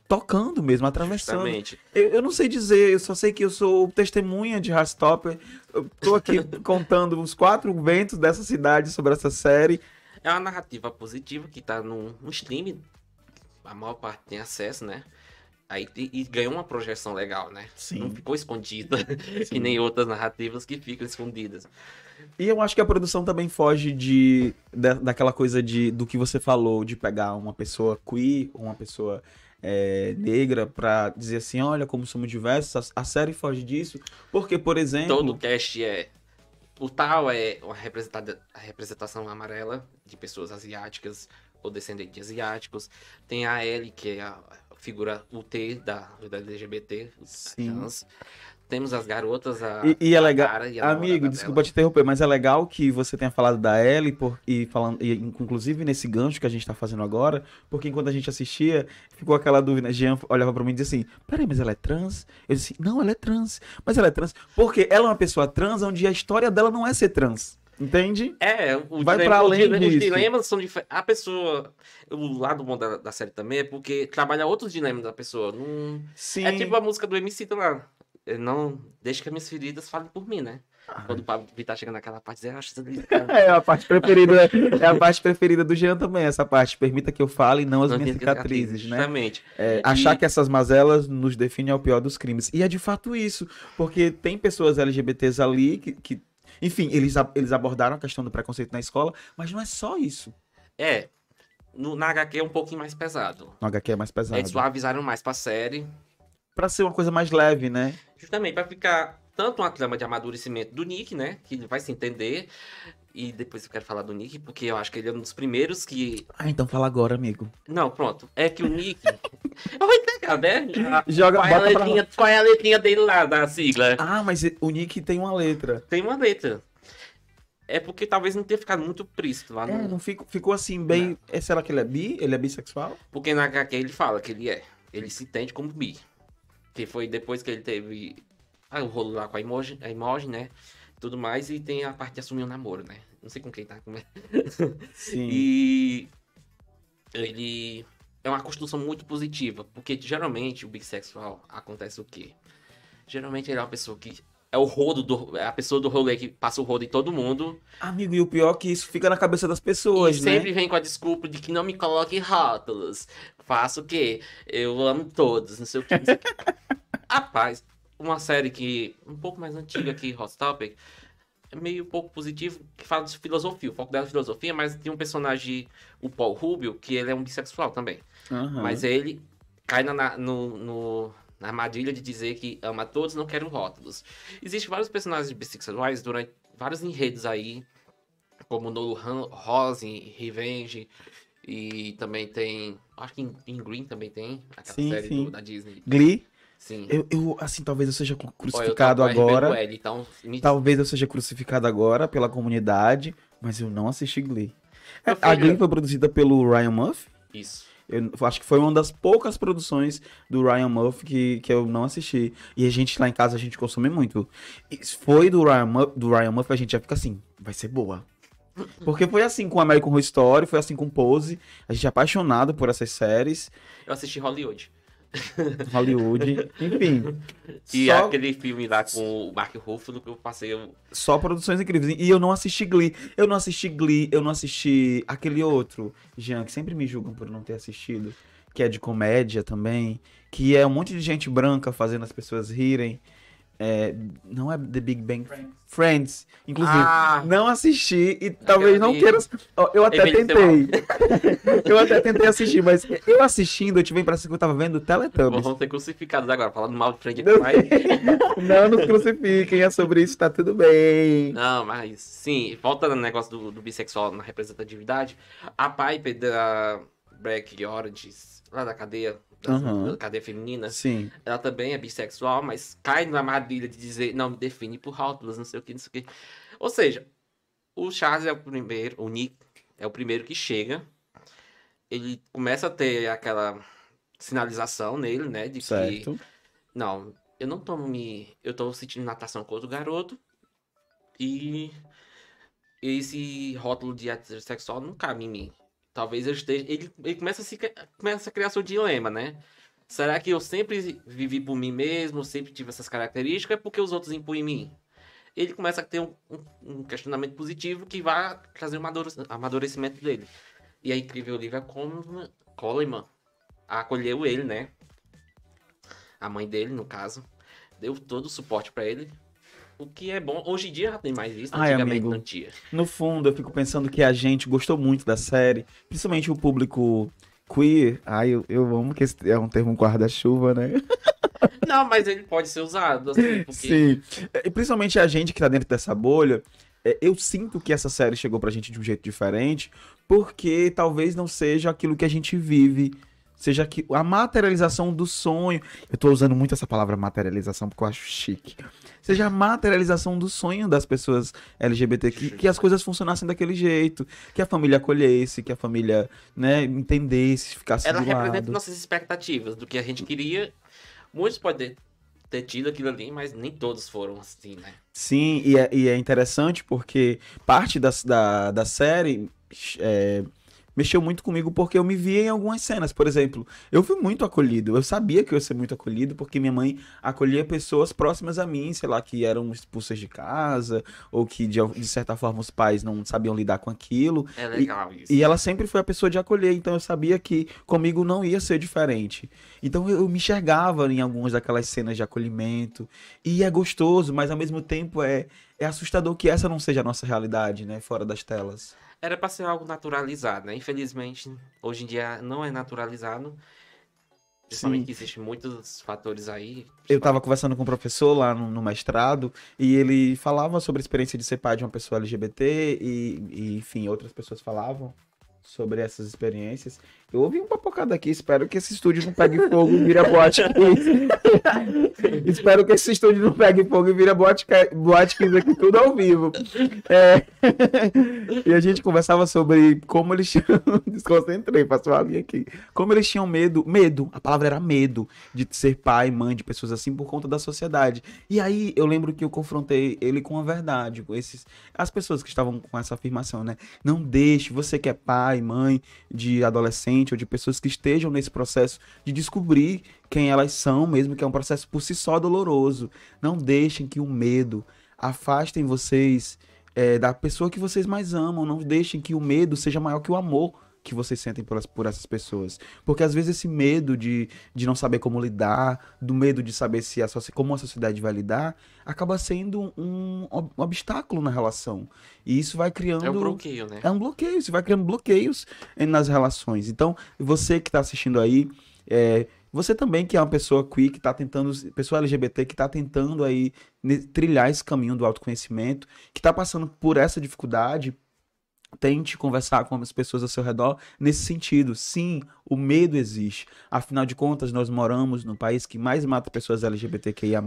tocando mesmo, atravessando. Justamente. Eu, eu não sei dizer, eu só sei que eu sou testemunha de Heartstopper. Eu tô aqui [laughs] contando os quatro ventos dessa cidade sobre essa série. É uma narrativa positiva que tá no, stream. A maior parte tem acesso, né? Aí te- e ganhou uma projeção legal, né? Sim. Não ficou escondida, [laughs] que nem outras narrativas que ficam escondidas. E eu acho que a produção também foge de, da, daquela coisa de, do que você falou, de pegar uma pessoa queer, uma pessoa é, negra, pra dizer assim, olha como somos diversos. A, a série foge disso. Porque, por exemplo... Todo o cast é. O tal é uma representada, a representação amarela de pessoas asiáticas ou descendentes de asiáticos. Tem a Ellie, que é a figura UT da, da LGBT, Sim. trans. Temos as garotas, a, E, e é legal. Cara e Amigo, dela. desculpa te interromper, mas é legal que você tenha falado da Ellie por, e falando, e, inclusive nesse gancho que a gente tá fazendo agora, porque enquanto a gente assistia, ficou aquela dúvida. Jean olhava pra mim e dizia assim: Peraí, mas ela é trans? Eu disse: Não, ela é trans. Mas ela é trans. Porque ela é uma pessoa trans onde a história dela não é ser trans. Entende? É, o Vai dilema- pra o além dilema- os disso. dilemas são diferentes. A pessoa. O lado bom da, da série também é porque trabalha outros dilemas da pessoa. Não... Sim. É tipo a música do MC tá lá. Ele Não deixa que as minhas feridas falem por mim, né? Quando o Pablo Vittar chega naquela parte, diz, "Ah, acho isso [laughs] É a parte preferida, é a parte preferida do Jean também, essa parte. Permita que eu fale, não as minhas cicatrizes, né? Justamente. É, E- achar que essas mazelas nos definem é o pior dos crimes. E é de fato isso, porque tem pessoas LGBTs ali que, que- enfim, eles, eles abordaram a questão do preconceito na escola, mas não é só isso. É. No, na HQ é um pouquinho mais pesado. No HQ é mais pesado. Eles suavizaram mais pra série. Pra ser uma coisa mais leve, né? Justamente pra ficar tanto uma trama de amadurecimento do Nick, né? Que ele vai se entender. E depois eu quero falar do Nick, porque eu acho que ele é um dos primeiros que. Ah, então fala agora, amigo. Não, pronto. É que o Nick. [laughs] eu vou entregar, né? Joga, Qual é, a bota pra- letrinha, qual é a letrinha dele lá, da sigla? Ah, mas o Nick tem uma letra. Tem uma letra. É porque talvez não tenha ficado muito príncipe lá É, no. não ficou, ficou assim bem. É, será que ele é bi? Ele é bissexual? Porque na HQ ele fala que ele é. Ele se entende como bi. Que foi depois que ele teve ah, o rolo lá com a emoji, a emoji, né? Tudo mais. E tem a parte de assumir o namoro, né? Não sei com quem tá. Com... Sim. E ele é uma construção muito positiva. Porque geralmente o bissexual acontece o quê? Geralmente ele é uma pessoa que. É o rodo do. É a pessoa do rolê que passa o rodo em todo mundo. Amigo, e o pior é que isso fica na cabeça das pessoas, e né? sempre vem com a desculpa de que não me coloque rótulos. Faço o quê? Eu amo todos, não sei o que. Não sei o quê. [laughs] Rapaz, uma série que. um pouco mais antiga que Hot Topic. É meio pouco positivo, que fala de filosofia. O foco dela é filosofia, mas tem um personagem, o Paul Rubio, que ele é um bissexual também. Aham. Mas ele cai na, na- no, no- na armadilha de dizer que ama todos, não quero rótulos. Existem vários personagens bissexuais durante vários enredos aí, como no Rose, Revenge, e também tem. Acho que em, em Green também tem, aquela Sim, série sim. do- da Disney. Glee, Sim. eu, eu, assim, talvez eu seja eu crucificado com RB agora. L, então me Talvez eu seja crucificado agora pela comunidade, mas eu não assisti Glee. Meu A filho- Glee foi produzida pelo Ryan Murphy. Isso. Eu acho que foi uma das poucas produções do Ryan Murphy que, que eu não assisti. E a gente lá em casa a gente consome muito. E foi do Ryan, do Ryan Murphy, a gente já fica assim, vai ser boa. Porque foi assim com American Horror Story, foi assim com Pose. A gente é apaixonado por essas séries. Eu assisti Hollywood. Hollywood, enfim. E só, aquele filme lá com o Mark Ruffalo que eu passei. eu- só produções incríveis. E eu não assisti Glee. Eu não assisti Glee, eu não assisti aquele outro, Jean, que sempre me julgam por não ter assistido. Que é de comédia também. Que é um monte de gente branca fazendo as pessoas rirem. É, não é The Big Bang Friends. Inclusive, Ah! não assisti e talvez não queira. Eu até tentei. [laughs] eu até tentei assistir, mas eu assistindo, eu tive a impressão que eu tava vendo Teletubbies. Vão ser crucificados agora, falando mal de frente Não. demais. [laughs] Não nos crucifiquem, é sobre isso, tá tudo bem. Não, mas sim, voltando no negócio do, do bissexual na representatividade, a Piper da Black Oranges, lá da cadeia, Aham. da cadeia feminina, Sim. ela também é bissexual, mas cai na armadilha de dizer, não, me define por rótulos, não sei o que, não sei o que. Ou seja, o Charles é o primeiro, o Nick é o primeiro que chega, ele começa a ter aquela sinalização nele, né, de que Certo. não, eu não tô me. Eu tô sentindo natação com outro garoto. E esse rótulo de heterossexual não cabe em mim. Talvez eu esteja. Ele, ele começa, a se, começa a criar seu dilema, né? Será que eu sempre vivi por mim mesmo, sempre tive essas características, é porque os outros impõem em mim? Ele começa a ter um, um- um questionamento positivo que vai trazer um amadure- amadurecimento dele. E a incrível Olivia Coleman acolheu ele, né? A mãe dele, no caso, deu todo o suporte pra ele. O que é bom. Hoje em dia já tem mais isso, Ai, antigamente amigo. não tinha. No fundo, eu fico pensando que a gente gostou muito da série, principalmente o público queer. Ai, eu, eu amo que esse é um termo guarda-chuva, né? [laughs] Não, mas ele pode ser usado, assim, porque. Sim. E principalmente a gente que tá dentro dessa bolha, é, eu sinto que essa série chegou pra gente de um jeito diferente, porque talvez não seja aquilo que a gente vive. Seja que a materialização do sonho. Eu tô usando muito essa palavra materialização porque eu acho chique. Seja a materialização do sonho das pessoas LGBT, que, que as coisas funcionassem daquele jeito, que a família acolhesse, que a família, né, entendesse, ficasse Ela representa lado. nossas expectativas do que a gente queria. Muitos podem ter tido aquilo ali, mas nem todos foram assim, né? Sim, e é, e é interessante porque parte da, da, da série é, mexeu muito comigo porque eu me via em algumas cenas. Por exemplo, eu fui muito acolhido. Eu sabia que eu ia ser muito acolhido porque minha mãe acolhia pessoas próximas a mim, sei lá, que eram expulsas de casa ou que de, de certa forma os pais não sabiam lidar com aquilo. É legal isso. E ela sempre foi a pessoa de acolher, então eu sabia que comigo não ia ser diferente. Então eu, eu me enxergava em algumas daquelas cenas de acolhimento. E é gostoso, mas ao mesmo tempo é, é assustador que essa não seja a nossa realidade, né? Fora das telas. Era pra ser algo naturalizado, né? Infelizmente, hoje em dia não é naturalizado. Principalmente que existem muitos fatores aí. Eu tava conversando com um professor lá no, no mestrado e ele falava sobre a experiência de ser pai de uma pessoa LGBT e, e enfim, outras pessoas falavam sobre essas experiências. Eu ouvi um papocado aqui, espero que esse estúdio não pegue fogo e vire a boate [laughs] espero que esse estúdio não pegue fogo e vire a boate, boate aqui tudo ao vivo. É... e a gente conversava sobre como eles tinham... [laughs] Desconcentrei, passou a linha aqui. Como eles tinham medo, medo, a palavra era medo, de ser pai, mãe de pessoas assim por conta da sociedade. E aí eu lembro que eu confrontei ele com a verdade, com esses... As pessoas que estavam com essa afirmação, né? Não deixe, você que é pai, mãe de adolescente, ou de pessoas que estejam nesse processo de descobrir quem elas são, mesmo que é um processo por si só doloroso. Não deixem que o medo afastem vocês é, da pessoa que vocês mais amam. Não deixem que o medo seja maior que o amor que vocês sentem por, por essas pessoas. Porque às vezes esse medo de, de não saber como lidar, do medo de saber se a, como a sociedade vai lidar, acaba sendo um, um obstáculo na relação. E isso vai criando. É um bloqueio, né? É um bloqueio, isso vai criando bloqueios nas relações. Então, você que está assistindo aí, é, você também que é uma pessoa queer, que está tentando, pessoa LGBT que está tentando aí trilhar esse caminho do autoconhecimento, que está passando por essa dificuldade, tente conversar com as pessoas ao seu redor nesse sentido. Sim, o medo existe. Afinal de contas, nós moramos no país que mais mata pessoas LGBTQIA+.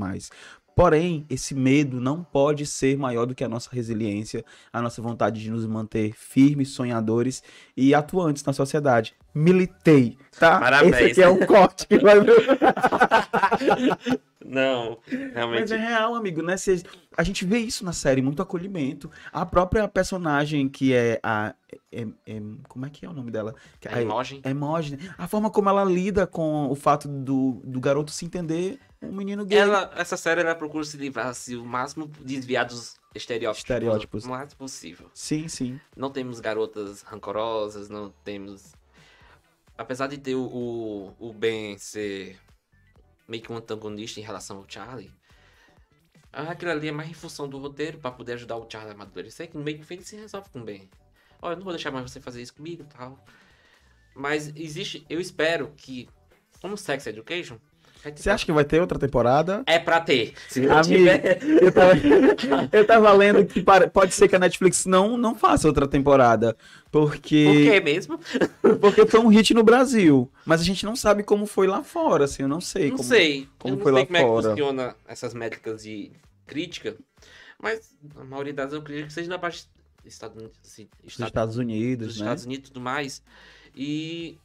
Porém, esse medo não pode ser maior do que a nossa resiliência, a nossa vontade de nos manter firmes, sonhadores e atuantes na sociedade. Militei, tá? Parabéns. Esse aqui é um corte que vai... [laughs] Não, realmente. Mas é real, amigo, né? Se a gente vê isso na série, muito acolhimento. A própria personagem que é a. É, é, como é que é o nome dela? A Emoji. A Emoji. A forma como ela lida com o fato do, do garoto se entender um menino gay. Ela, essa série ela procura se livrar assim, o máximo desviar dos estereótipos, estereótipos. o mais possível. Sim, sim. Não temos garotas rancorosas, não temos. Apesar de ter o, o, o Ben ser meio que um antagonista em relação ao Charlie. Ah, aquilo ali é mais em função do roteiro para poder ajudar o Charlie a amadurecer, que meio que ele se resolve com o Ben. Olha, eu não vou deixar mais você fazer isso comigo e tal. Mas existe, eu espero que, como Sex Education, você acha que vai ter outra temporada? É pra ter. Se não Amigo, tiver... [laughs] eu, tava, eu tava lendo que pode ser que a Netflix não, não faça outra temporada. Porque. Por quê mesmo? [laughs] Porque foi um hit no Brasil. Mas a gente não sabe como foi lá fora, assim. Eu não sei. Não como, sei. Como eu não foi sei lá como fora. é que funciona essas métricas de crítica. Mas a maioria das eu acredito que seja na parte Estados Unidos, assim, Dos Estados Unidos, dos né? Estados Unidos e tudo mais. E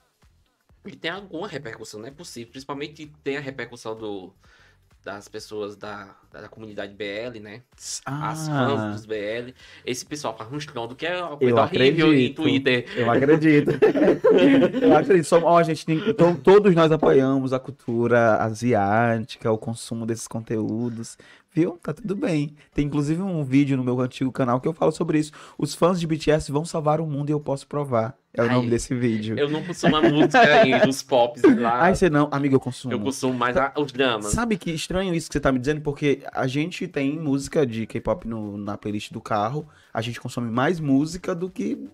e tem alguma repercussão, não é possível. Principalmente tem a repercussão do, das pessoas da, da comunidade BL, né? Ah, As fãs dos BL. Esse pessoal faz um estrondo que é uma eu coisa horrível em acredito. Twitter. Eu acredito. [laughs] eu acredito. Som- ó, gente, to- todos nós apoiamos a cultura asiática, o consumo desses conteúdos. Viu? Tá tudo bem. Tem inclusive um vídeo no meu antigo canal que eu falo sobre isso. Os fãs de BTS vão salvar o mundo e eu posso provar. É o Ai, nome desse vídeo. Eu não consumo a música aí dos pops lá. [laughs] Ai, você não. Amigo, eu consumo. eu consumo mais a- os dramas. Sabe que estranho isso que você tá me dizendo? Porque a gente tem música de K-pop na playlist do carro, a gente consome mais música do que.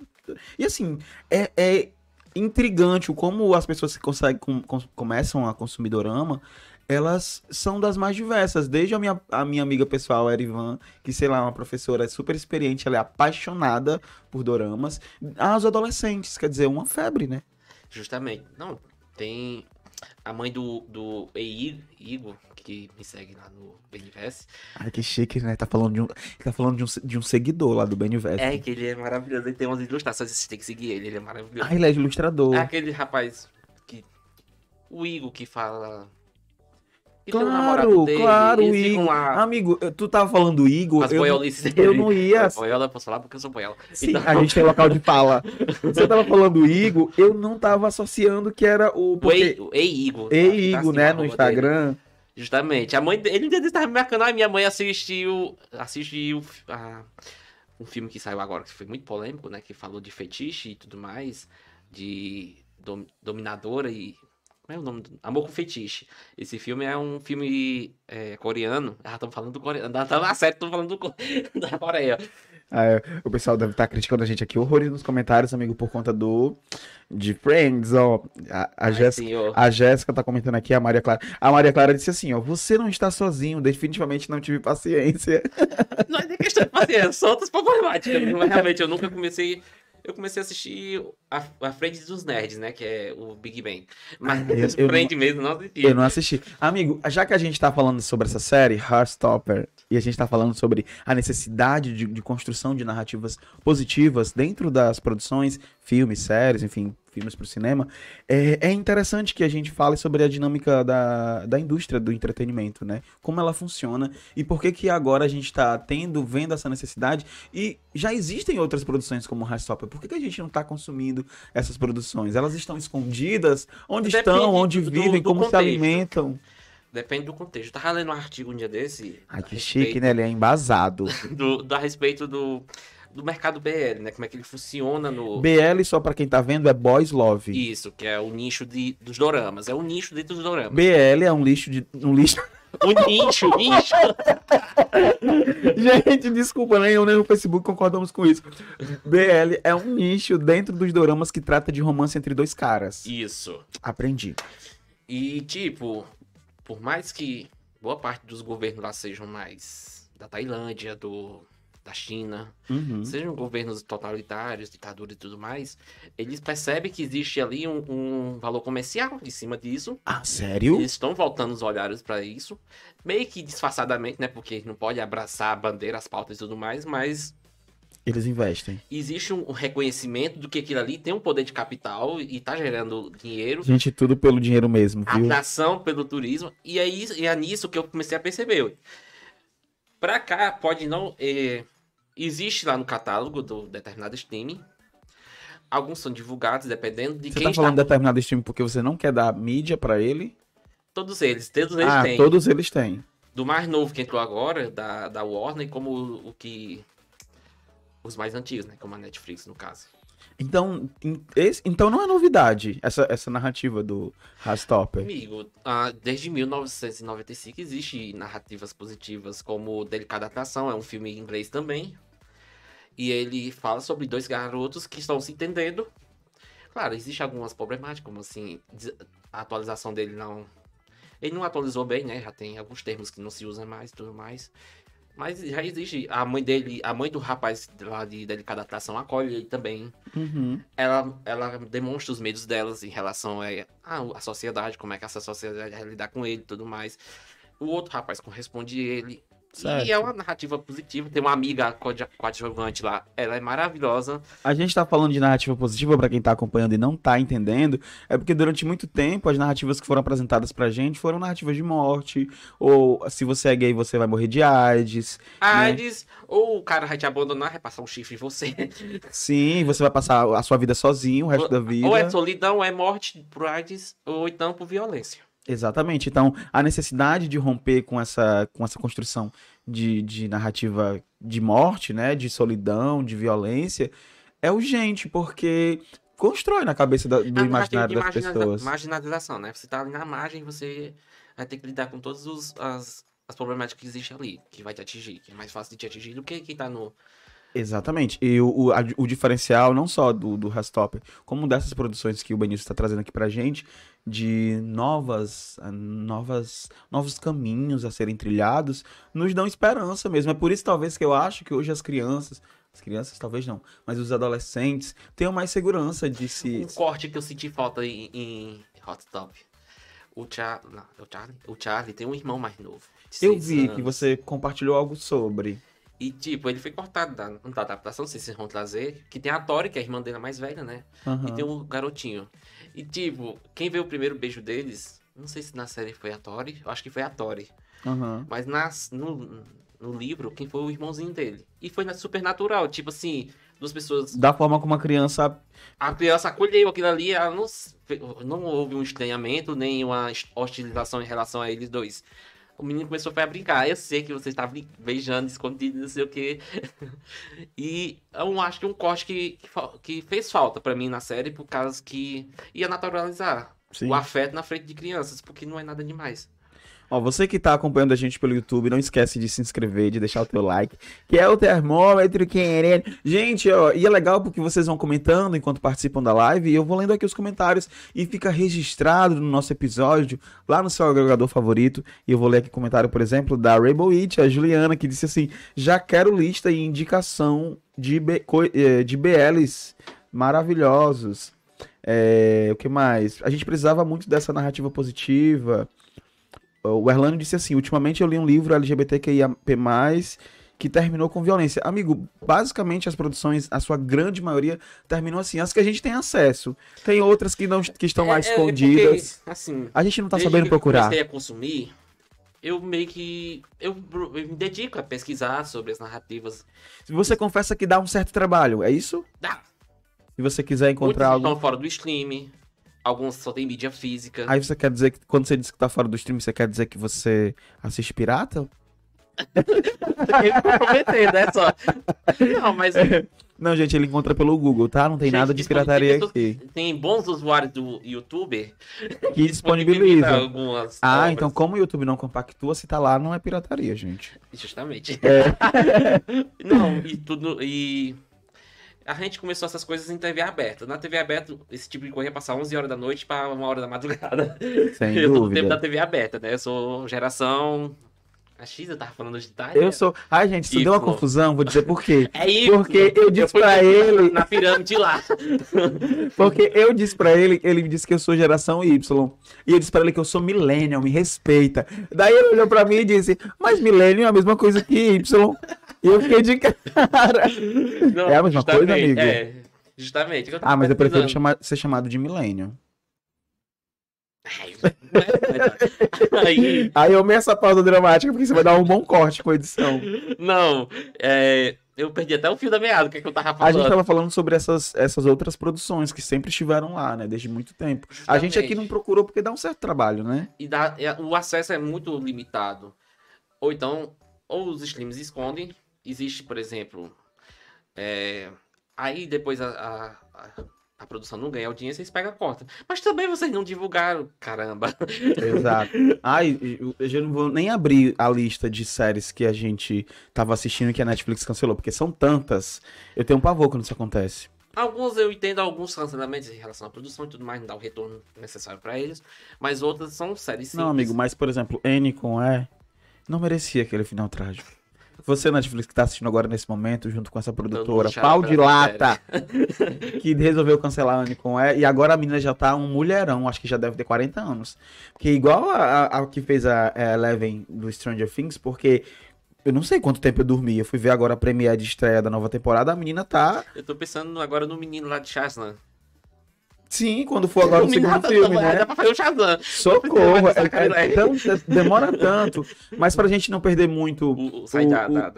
E assim, é, é intrigante o como as pessoas que conseguem, com- com- começam a consumir dorama, elas são das mais diversas. Desde a minha, a minha amiga pessoal, a Erivan, que sei lá, é uma professora super experiente, ela é apaixonada por doramas, aos adolescentes, quer dizer, uma febre, né? Justamente. Não, tem a mãe do, do Ei- Igor, que me segue lá no BNVS. Ai, que chique, né? Tá falando de um, tá falando de um, de um seguidor lá do BNVS. É, que ele é maravilhoso. Ele tem umas ilustrações, vocês têm que seguir ele, ele é maravilhoso. Ah, ele é ilustrador. É aquele rapaz que. O Igor que fala. Um Claro, dele, claro, Igor. lá. Amigo, tu tava falando do Igor, As eu, boiolices eu não ia. Boiola, eu posso falar porque eu sou boiola. Sim, Então, a gente tem local de fala. Você tava falando do Igor, eu não tava associando que era o. o Porque... Ei, o Ei Igor. Ei, tá Igor, assim, né, no Instagram. dele. Justamente. A mãe dele, ele estava me marcando, ah, minha mãe assistiu. Assistiu a- um filme que saiu agora, que foi muito polêmico, né? Que falou de fetiche e tudo mais. De dom- dominadora e Como é o nome? Do... Amor com Fetiche. Esse filme é um filme é, coreano. Ah, estamos falando do coreano. Tá na série, estamos falando do... [laughs] da Coreia. Ah, o pessoal deve estar criticando a gente aqui horrores nos comentários, amigo, por conta do de Friends, ó. A, a, Jéssica, a Jéssica tá comentando aqui, a Maria Clara. A Maria Clara disse assim, ó, você não está sozinho, definitivamente não tive paciência. Não é nem questão de paciência, são outras problemáticas. Mas realmente, eu nunca comecei eu comecei a assistir a, a Frente dos Nerds, né? Que é o Big Bang. Mas eu, [laughs] eu Frente não, mesmo não assisti. Eu não assisti. Amigo, já que a gente tá falando sobre essa série, Heartstopper, e a gente tá falando sobre a necessidade de, de construção de narrativas positivas dentro das produções, filmes, séries, enfim, filmes para o cinema, é, é, interessante que a gente fale sobre a dinâmica da, da indústria do entretenimento, né? Como ela funciona e por que que agora a gente está tendo, vendo essa necessidade e já existem outras produções como Heartstopper. Por que, que a gente não está consumindo essas produções? Elas estão escondidas? Onde Depende estão? Onde do, vivem? Do como contexto. se alimentam? Depende do contexto. Eu tava lendo um artigo um dia desse. Ai, que respeito, chique, né? Ele é embasado. [laughs] Do, do, a respeito do do mercado BL, né? Como é que ele funciona no. BL, só para quem tá vendo, é Boys Love. Isso, que é o nicho de, dos doramas. É o nicho dentro dos doramas. BL é um lixo de. Um lixo. O nicho, nicho. [laughs] Gente, desculpa, nem eu nem no Facebook concordamos com isso. BL é um nicho dentro dos doramas que trata de romance entre dois caras. Isso. Aprendi. E, tipo, por mais que boa parte dos governos lá sejam mais da Tailândia, do da China, uhum. sejam governos totalitários, ditaduras e tudo mais, eles percebem que existe ali um, um valor comercial em cima disso. Ah, sério? Eles estão voltando os olhares para isso, meio que disfarçadamente, né? Porque não pode abraçar a bandeira, as pautas e tudo mais, mas eles investem. Existe um reconhecimento do que aquilo ali tem um poder de capital e tá gerando dinheiro. Gente, tudo pelo dinheiro mesmo, viu? Atração pelo turismo. E é, isso, e é nisso que eu comecei a perceber. Pra cá, pode não. Eh, Existe lá no catálogo do determinado streaming. Alguns são divulgados, dependendo de você quem tá falando está... determinado streaming porque você não quer dar mídia para ele? Todos eles, todos eles ah, têm. todos eles têm. Do mais novo que entrou agora, da, da Warner, como o, o que... Os mais antigos, né? Como a Netflix, no caso. Então, esse, então não é novidade essa, essa narrativa do Rastopper. Amigo, ah, desde 1995 existe narrativas positivas como Delicada Atração, é um filme em inglês também, e ele fala sobre dois garotos que estão se entendendo. Claro, existe algumas problemáticas, como assim, a atualização dele não. Ele não atualizou bem, né? Já tem alguns termos que não se usam mais e tudo mais. Mas já existe. A mãe dele, a mãe do rapaz lá de Delicada Atração acolhe ele também. Uhum. Ela, ela demonstra os medos delas em relação a, a, a sociedade, como é que essa sociedade vai lidar com ele e tudo mais. O outro rapaz corresponde ele. Certo. E é uma narrativa positiva. Tem uma amiga coadjuvante lá, ela é maravilhosa. A gente tá falando de narrativa positiva para quem tá acompanhando e não tá entendendo, é porque durante muito tempo as narrativas que foram apresentadas pra gente foram narrativas de morte, ou se você é gay você vai morrer de AIDS. Né? AIDS, né? ou o cara vai te abandonar, vai passar um chifre em você. Sim, você vai passar a sua vida sozinho o resto ou, da vida. Ou é solidão, ou é morte por AIDS, ou então por violência. Exatamente. Então, a necessidade de romper com essa, com essa construção de, de narrativa de morte, né? De solidão, de violência, é urgente, porque constrói na cabeça da, do imaginário das pessoas. Marginalização, né? Você tá ali na margem, você vai ter que lidar com todas as, as problemáticas que existem ali, que vai te atingir, que é mais fácil de te atingir do que quem tá no, Exatamente. E o, o, a, o diferencial não só do, do Rastopper, como dessas produções que o Benício está trazendo aqui pra gente, de novas, novas, novos caminhos a serem trilhados, nos dão esperança mesmo. É por isso, talvez, que eu acho que hoje as crianças, as crianças talvez não, mas os adolescentes tenham mais segurança de se. Um corte que eu senti falta em, em Hot Top. O, Char... não, o, Charlie, o Charlie tem um irmão mais novo. Eu vi anos. que você compartilhou algo sobre. E, tipo, ele foi cortado da, da adaptação, não sei se vocês vão trazer. Que tem a Tori, que é a irmã dele mais velha, né? Uhum. E tem o garotinho. E, tipo, quem vê o primeiro beijo deles, não sei se na série foi a Tori, eu acho que foi a Tori. Uhum. Mas nas, no, no livro, quem foi o irmãozinho dele. E foi super natural, tipo assim, duas pessoas. Da forma como a criança. A criança acolheu aquilo ali, ela não, não houve um estranhamento, nem uma hostilização em relação a eles dois o menino começou a brincar. Eu sei que você estava beijando escondido, não sei o que. [laughs] e eu acho que um corte que, que, que fez falta para mim na série, por causa que ia naturalizar. Sim. o afeto na frente de crianças, porque não é nada demais. Ó, você que tá acompanhando a gente pelo YouTube, não esquece de se inscrever, de deixar o teu like, que é o termômetro querendo. Gente, ó, e é legal porque vocês vão comentando enquanto participam da live e eu vou lendo aqui os comentários e fica registrado no nosso episódio lá no seu agregador favorito. E eu vou ler aqui comentário, por exemplo, da Rainbow It, a Juliana, que disse assim: "Já quero lista e indicação de B, eh, de BLs maravilhosos". É, o que mais? A gente precisava muito dessa narrativa positiva. O Erlano disse assim: ultimamente eu li um livro LGBTQIAP+, que terminou com violência. Amigo, basicamente as produções, a sua grande maioria, terminou assim. As que a gente tem acesso. Tem outras que, não, que estão mais É, é escondidas. porque, assim, A gente não tá sabendo que procurar. Eu comecei a consumir, eu meio que. Eu, eu me dedico a pesquisar sobre as narrativas. Você confessa que dá um certo trabalho, é isso? Dá. Se você quiser Muitos encontrar algo. estão fora do stream, alguns só tem mídia física. Aí você quer dizer que, quando você diz que tá fora do stream, você quer dizer que você assiste pirata? [laughs] Eu tô prometendo, é só. Não, mas. [laughs] Não, gente, ele encontra pelo Google, tá? Não tem Gente, nada de pirataria tem pessoas- aqui. Tem bons usuários do YouTube Que disponibiliza. algumas. Ah, obras. então como o YouTube não compactua, se tá lá, não é pirataria, gente. Justamente. É. [laughs] Não, e tudo. E. A gente começou essas coisas em TV aberta. Na TV aberta, esse tipo de coisa ia passar 11 horas da noite pra uma hora da madrugada. Sem [laughs] eu sou do dúvida. tempo da TV aberta, né? Eu sou geração. A X, eu tava falando de idade. Eu sou. Ai, gente, isso deu uma confusão, vou dizer por quê. [laughs] É isso. Porque eu disse fui pra ele- Na pirâmide lá. [laughs] Porque eu disse pra ele, ele me disse que eu sou geração Y. E eu disse pra ele que eu sou millennial, me respeita. Daí ele olhou pra mim e disse, mas millennial é a mesma coisa que Y. E eu fiquei de cara. Não, É a mesma coisa, amigo? É, justamente. Ah, mas eu prefiro chamar- ser chamado de millennial. É- [laughs] Aí, Aí eu amei essa pausa dramática, porque você vai dar um bom corte com a edição. não, é, eu perdi até o fio da meada, o que, é que eu tava A falando. gente tava falando sobre essas, essas outras produções que sempre estiveram lá, né? Desde muito tempo. A gente aqui não procurou porque dá um certo trabalho, né? E dá- é, o acesso é muito limitado. Ou então, ou os streams escondem. Existe, por exemplo, é, aí depois a, a, a- a produção não ganha audiência, eles pegam a corta. Mas também vocês não divulgaram, caramba. Exato. Ai, eu, não vou nem abrir a lista de séries que a gente tava assistindo que a Netflix cancelou, porque são tantas. Eu tenho um pavor quando isso acontece. Alguns eu entendo alguns cancelamentos em relação à produção e tudo mais, não dá o retorno necessário pra eles. Mas outras são séries simples. Não, amigo, mas por exemplo, N com E não merecia aquele final trágico. Você, Netflix, que tá assistindo agora nesse momento, junto com essa produtora, pau de lata, [laughs] que resolveu cancelar a Anne com E, agora a menina já tá um mulherão, acho que já deve ter 40 anos. Porque igual a, a- que fez a, Eleven do Stranger Things, porque eu não sei quanto tempo eu dormi, eu fui ver agora a premiere de estreia da nova temporada, a menina tá, Eu tô pensando agora no menino lá de Shazam. Sim, quando for agora no segundo filme, né? Dá pra fazer o Shazam. Socorro, é, é tão- demora tanto. Mas pra gente não perder muito O, o,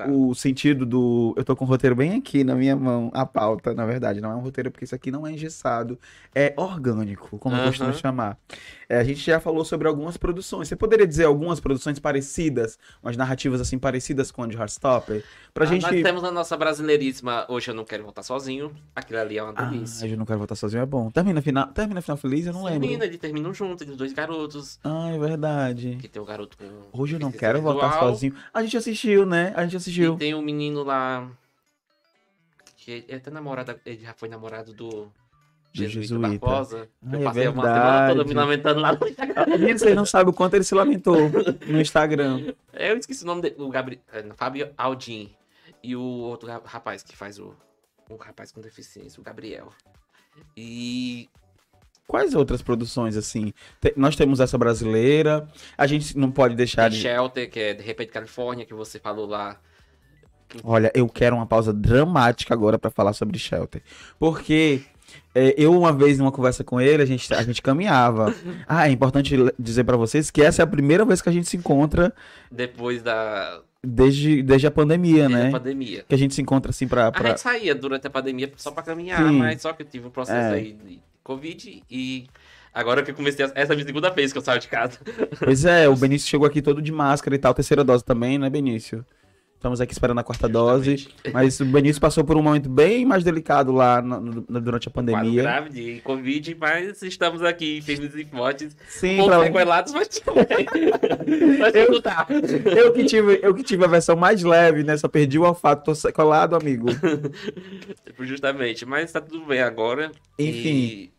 o, o- sentido do. Eu tô com o roteiro bem aqui na minha mão, a pauta, na verdade. Não é um roteiro porque isso aqui não é engessado. É orgânico, como eu Aham. costumo chamar. É, a gente já falou sobre algumas produções. Você poderia dizer algumas produções parecidas, umas narrativas assim parecidas com a de Heartstopper? Pra Ah, gente. Nós temos a nossa brasileiríssima Hoje Eu Não Quero Voltar Sozinho. Aquilo ali é uma Ah, delícia. eu não quero voltar sozinho, é bom. Termina final, termina final feliz, eu não lembro. Termina, eles terminam juntos, os dois garotos. Ah, é verdade. Que tem o garoto com. Hoje eu não quero voltar sozinho. A gente assistiu, né? A gente assistiu. E tem o menino lá. Que é até namorado. Ele já foi namorado do. Jesuíta, Jesuíta. Barbosa. Ai, eu é passei uma semana toda me lamentando lá no Instagram. Vocês não sabem o quanto ele se lamentou no Instagram. Eu esqueci o nome dele. O Gabriel. Fábio Aldin. E o outro ra- rapaz que faz o. O rapaz com deficiência, o Gabriel. E. Quais outras produções, assim? Te- nós temos essa brasileira. A gente não pode deixar Tem de. Shelter, que é de repente Califórnia, que você falou lá. Olha, eu quero uma pausa dramática agora pra falar sobre Shelter. Porque é, eu, uma vez, numa conversa com ele, a gente, a gente caminhava. [laughs] Ah, é importante dizer pra vocês que essa é a primeira vez que a gente se encontra Depois da, desde, desde a pandemia, desde a né? pandemia. Que a gente se encontra assim pra. A gente saía durante a pandemia só pra caminhar, Sim. mas só que eu tive um processo É. aí de Covid e agora que eu comecei, a- essa é a minha segunda vez que eu saio de casa. Pois é, o [laughs] Benício chegou aqui todo de máscara e tal, terceira dose também, né, Benício? Estamos aqui esperando a quarta dose. Mas o Benício passou por um momento bem mais delicado lá no- no- durante a pandemia. grave de Covid, mas estamos aqui, firmes e fortes. Sim, Um pra- sequelados, mas. [laughs] mas Eu- tá. eu, que tive, eu que tive a versão mais leve, né? Só perdi o olfato, tô colado, amigo. [laughs] Justamente, mas tá tudo bem agora. Enfim. E...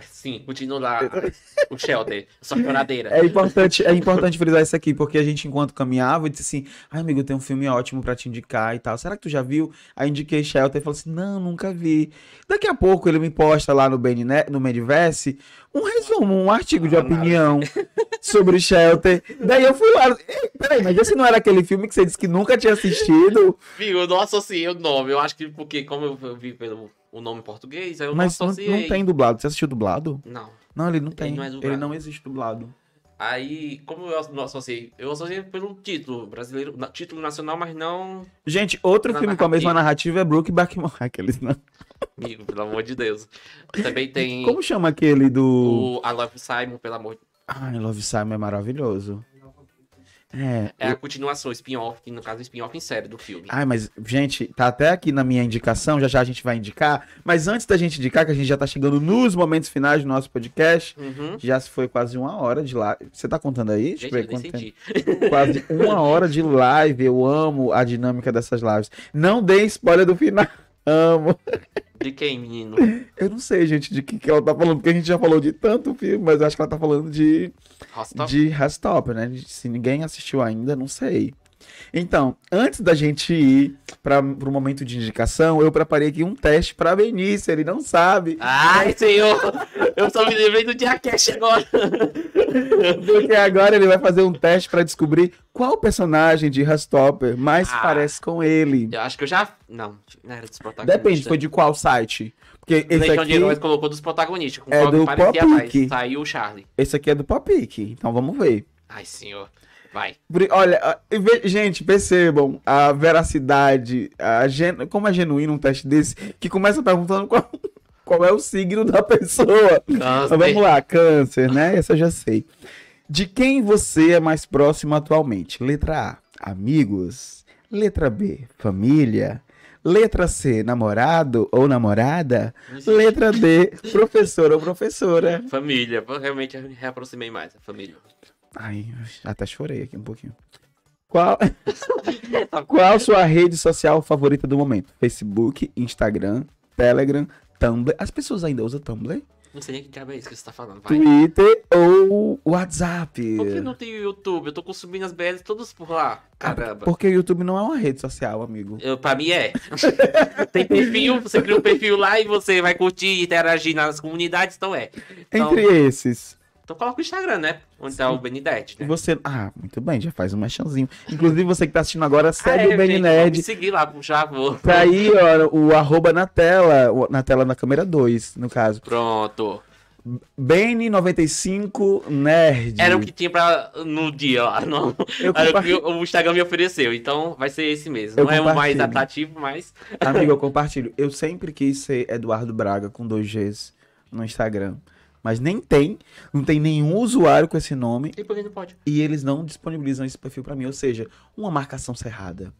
Sim, continua lá [laughs] o shelter, sua choradeira. É importante, é importante frisar isso aqui, porque a gente, enquanto caminhava, disse assim: ai, amigo, tem um filme ótimo pra te indicar e tal. Será que tu já viu? Aí indiquei Shelter e falou assim: não, nunca vi. Daqui a pouco ele me posta lá no, Bene, no Mediverse um resumo, um artigo de opinião sobre Shelter. Daí eu fui lá. Peraí, mas esse não era aquele filme que você disse que nunca tinha assistido? Viu, eu não associei o nome. Eu acho que porque, como eu vi pelo o nome em português, aí eu Mas não não, tem dublado. Você assistiu dublado? Não. Não, ele não tem. não é ele não existe dublado. Aí, como eu não associei? Eu associei pelo título brasileiro, título nacional, mas não. Gente, outro filme com a mesma narrativa. narrativa é Brokeback Mountain. Aqueles não. Amigo, pelo amor de Deus. Também tem Como chama aquele do. o I Love Simon, pelo amor de Ai, Love Simon é maravilhoso. É. É a eu- continuação, spin-off, que no caso é spin-off em série do filme. Ai, mas, gente, tá até aqui na minha indicação, já já a gente vai indicar. Mas antes da gente indicar, que a gente já tá chegando nos momentos finais do nosso podcast, Uhum. já se foi quase uma hora de live. Você tá contando aí? Deixa eu Gente, ver eu senti. Quase uma hora de live. Eu amo a dinâmica dessas lives. Não dê spoiler do final. Amo. De quem, menino? Eu não sei, gente, de que, que ela tá falando, porque a gente já falou de tanto filme, mas acho que ela tá falando de Rostov? de Rastopper, né? Se ninguém assistiu ainda, não sei. Então, antes da gente ir para o momento de indicação, eu preparei aqui um teste para Benício, ele não sabe. Ai, senhor! Eu só me lembrei do Diacast agora. Porque agora ele vai fazer um teste para descobrir qual personagem de Rastopper mais Ah. parece com ele. Eu acho que eu já. Não, não era dos protagonistas. Depende, foi de qual site. Porque esse Legião de Heróis aqui, colocou dos protagonistas. Com é do. Popic. Saiu o Charlie. esse aqui é do Popic, então vamos ver. Ai, senhor. Vai. Olha, gente, percebam a veracidade, a gen- como é genuíno um teste desse, que começa perguntando qual, [laughs] qual é o signo da pessoa. Mas vamos lá, câncer, né? Essa eu já sei. De quem você é mais próximo atualmente? Letra A, amigos. Letra B, família. Letra C, namorado ou namorada. Letra D, professor ou professora. Família. Eu Realmente me reaproximei mais. a Família. Ai, até chorei aqui um pouquinho. Qual, [laughs] qual sua rede social favorita do momento? Facebook, Instagram, Telegram, Tumblr. As pessoas ainda usam Tumblr? Não sei nem que diabo é isso que você tá falando. Vai. Twitter ou WhatsApp? Por que não tem o YouTube? Eu tô consumindo as BLs todas por lá. Ah, Caramba. Porque o YouTube não é uma rede social, amigo. Eu, pra mim é. [laughs] Tem perfil, você cria um perfil lá e você vai curtir e interagir nas comunidades, então é. Então, Entre esses, então coloca o Instagram, né? Onde tá o Benidete, né? você. Ah, muito bem, já faz um mechanzinho. Inclusive, você que tá assistindo agora, segue Ah, é, o Benny gente, Nerd. vamos Me seguir lá, por favor. Tá aí, ó, o arroba na tela. Na tela na câmera 2, no caso. Pronto. Bene95 Nerd. Era o que tinha pra, no dia lá. [laughs] Eu era o que o Instagram me ofereceu. Então vai ser esse mesmo. Eu não é o mais atrativo, mas. Amigo, eu compartilho. Eu sempre quis ser Eduardo Braga com dois Gs no Instagram. Mas nem tem. Não tem nenhum usuário com esse nome. E por que não pode? E eles não disponibilizam esse perfil pra mim. Ou seja, uma marcação cerrada.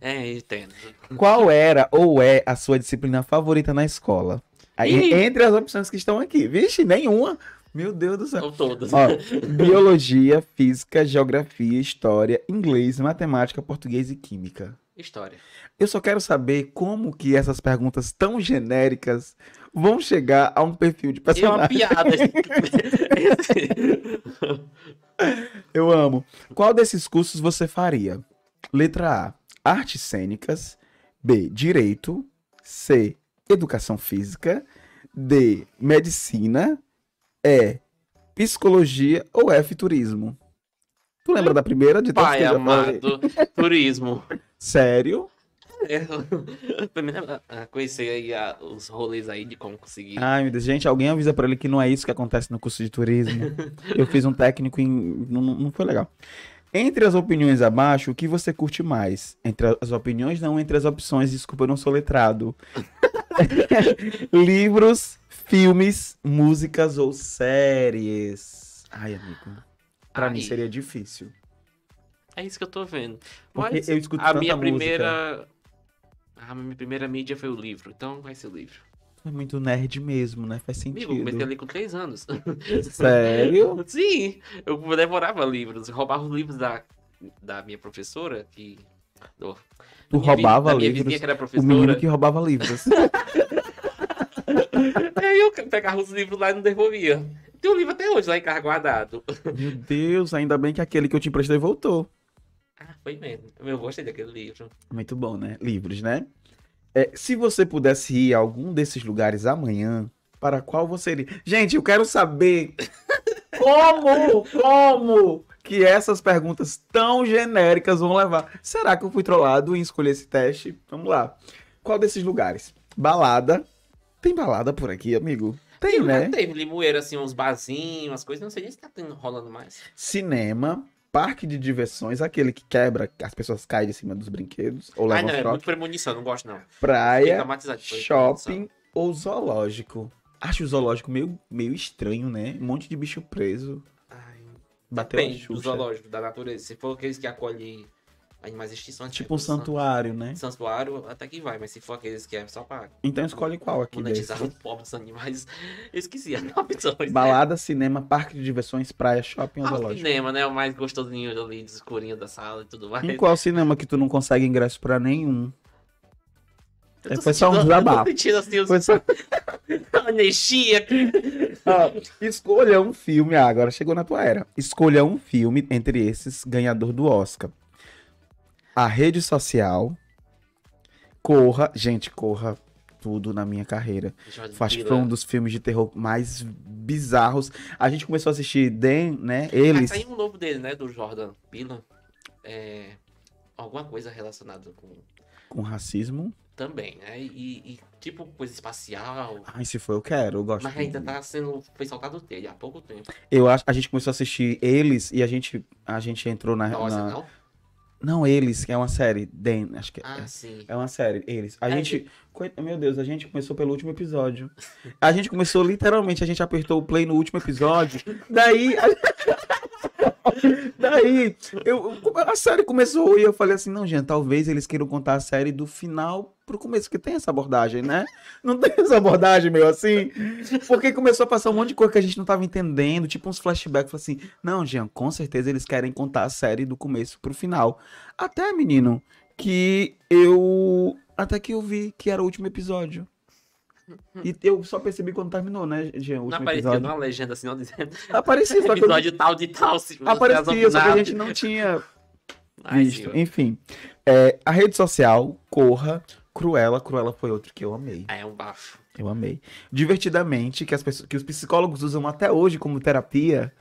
É, entendo. Qual era ou é a sua disciplina favorita na escola? Aí, Ih. entre as opções que estão aqui. Vixe, nenhuma. Meu Deus do céu. São todas. Ó, biologia, física, geografia, história, inglês, matemática, português e química. História. Eu só quero saber como que essas perguntas tão genéricas vão chegar a um perfil de É uma personagem. piada. [laughs] Eu amo. Qual desses cursos você faria? Letra A, artes cênicas. B, direito. C, educação física. D, medicina. E, psicologia ou F, turismo. Tu lembra da primeira de Pai amado. Turismo. Sério? Ah, conhecer aí ah, os rolês aí de como conseguir. Ai, meu Deus. Gente, alguém avisa pra ele que não é isso que acontece no curso de turismo. Eu fiz um técnico em. Não, não foi legal. Entre as opiniões abaixo, o que você curte mais? Entre as opiniões, não, entre as opções, desculpa, eu não sou letrado. [laughs] Livros, filmes, músicas ou séries. Ai, amigo. Pra Ai. mim seria difícil. É isso que eu tô vendo. Porque Mas eu escuto a minha música. primeira. A minha primeira mídia foi o livro, então vai ser o livro. É muito nerd mesmo, né? Faz Amigo, eu sentido. comecei a ler com 3 anos. [laughs] Sério? [laughs] Sim, eu devorava livros, roubava os livros da, da minha professora, que. do- Tu vi- roubava minha livros? vizinha O menino que roubava livros. [laughs] Aí eu pegava os livros lá e não devolvia. Tem um livro até hoje lá em casa guardado. Meu Deus, ainda bem que aquele que eu te emprestei voltou. Ah, foi mesmo. Eu gostei daquele livro. Muito bom, né? Livros, né? É, se você pudesse ir a algum desses lugares amanhã, para qual você iria? Gente, eu quero saber [laughs] como, como que essas perguntas tão genéricas vão levar. Será que eu fui trollado em escolher esse teste? Vamos lá. Qual desses lugares? Balada. Tem balada por aqui, amigo? Tem, né? Teve limoeiro, assim, uns barzinhos, umas coisas. Não sei nem se tá rolando mais. Cinema. Parque de diversões, aquele que quebra, as pessoas caem de cima dos brinquedos ou Ah, levam não, é muito premonição, não gosto não. Praia, shopping ou zoológico. Acho o zoológico meio, meio estranho, né? Um monte de bicho preso. Ai, Bateu Depende do zoológico, da natureza. Se for aqueles que acolhem animais extinções, Tipo um santuário, né? santuário, até que vai, mas se for aqueles que é só pra Então escolhe qual aqui monetizar desse. os pobres animais, [laughs] eu esqueci opções. Balada, cinema, parque de diversões, praia, shopping ou Ah, o zoológico. cinema, né? O mais gostosinho ali, escurinho da sala e tudo mais. Em qual cinema que tu não consegue ingresso pra nenhum? Tô foi só um desabafo. [laughs] Assim, os... Foi só... [laughs] anistia. Ah, escolha um filme. Ah, agora chegou na tua era. Escolha um filme entre esses, ganhador do Oscar. A Rede Social. Corra. Gente, corra tudo na minha carreira. Acho que foi um dos filmes de terror mais bizarros. A gente começou a assistir Den, né? Eles... Eles. Saiu um novo dele, né? Do Jordan Peele. É... Alguma coisa relacionada com... Com racismo. Também, né? E, e tipo coisa espacial. Ai, se for, eu quero. Eu gosto. Mas ainda tá sendo... Foi soltado dele há pouco tempo. Eu acho. A gente começou a assistir eles e a gente, a gente entrou na. Nossa, na- não? Não, eles, que é uma série. Den, acho que é. Ah, sim. É uma série, eles. A É, gente. coi- Meu Deus, a gente começou pelo último episódio. A gente começou literalmente, a gente apertou o play no último episódio. [laughs] Daí. a- [laughs] Daí, eu, a série começou e eu falei assim: não, gente, talvez eles queiram contar a série do final pro começo, que tem essa abordagem, né? Não tem essa abordagem meio assim? Porque começou a passar um monte de coisa que a gente não tava entendendo, tipo uns flashbacks. Falei assim: não, Jean, com certeza eles querem contar a série do começo pro final. Até, menino, que eu. Até que eu vi que era o último episódio. E eu só percebi quando terminou, né, Jean? Não aparecia episódio. numa legenda assim, não dizendo. Aparecia, só que eu... Episódio tal de tal. Se Aparecia, só que a gente não tinha Ai, visto. senhor. Enfim. É, a rede social, Corra, Cruella. Cruella foi outro que eu amei. Ah, é um bafo. Eu amei. Divertidamente, que, as pessoas, que os psicólogos usam até hoje como terapia.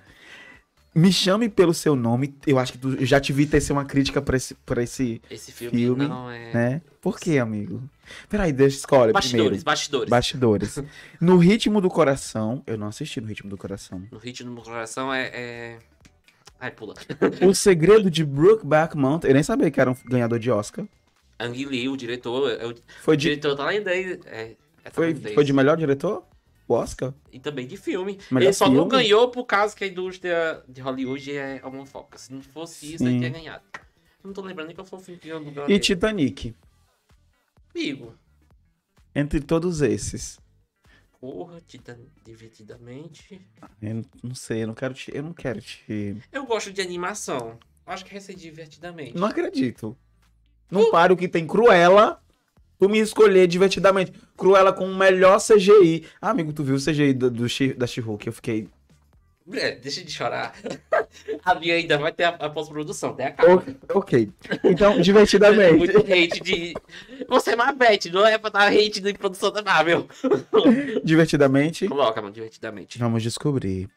Me chame pelo seu nome. Eu acho que tu, eu já te vi tecer uma crítica pra esse, pra esse Esse filme, Filme, não é. né? Por quê, amigo? Peraí, deixa escolhe Bastidores, primeiro. bastidores. Bastidores. [laughs] No Ritmo do Coração. Eu não assisti no Ritmo do Coração. No ritmo do coração é. é... Ai, pula. [laughs] O Segredo de Brookback Mountain. Eu nem sabia que era um ganhador de Oscar. Ang Lee, o diretor. é O Foi o de, diretor tailandês. É, é foi, tailandês. foi de melhor diretor? O Oscar? E também de filme. Melhor ele só não filme? ganhou por causa que a indústria de Hollywood é homofóbica. Se não fosse isso, Sim. ele tinha ganhado. Eu não tô lembrando nem qual foi o filme que ganhou E. Titanic. Entre todos esses. corra, divertidamente. Eu não- sei, eu não quero te. Eu não quero te. Eu gosto de animação. Acho que vai ser divertidamente. Não acredito. Não paro que tem Cruella. Tu me escolher divertidamente. Cruella com o melhor CGI. Ah, amigo, tu viu o CGI do, do She- da She-Hulk? Eu fiquei. É, deixa de chorar. A minha ainda vai ter a, a pós-produção, tem a calma. Ok. Então, Muito divertidamente. hate de. Você é Marvete, não é pra dar hate de produção da Marvel. divertidamente. Coloca, mano, divertidamente. Vamos descobrir.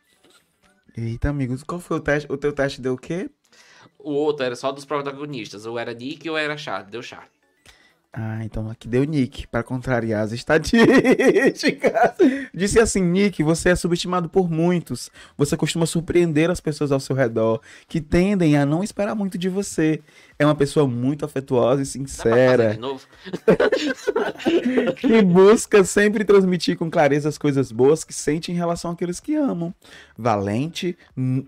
Eita, amigos, qual foi o teste? O teu teste deu o quê? O outro era só dos protagonistas. Ou era Nick ou era Charlie. Deu Charlie. Ah, então aqui deu Nick para contrariar as estatísticas. [laughs] Disse assim, Nick, você é subestimado por muitos. Você costuma surpreender as pessoas ao seu redor, que tendem a não esperar muito de você. É uma pessoa muito afetuosa e sincera, que [laughs] busca sempre transmitir com clareza as coisas boas que sente em relação àqueles que amam. Valente,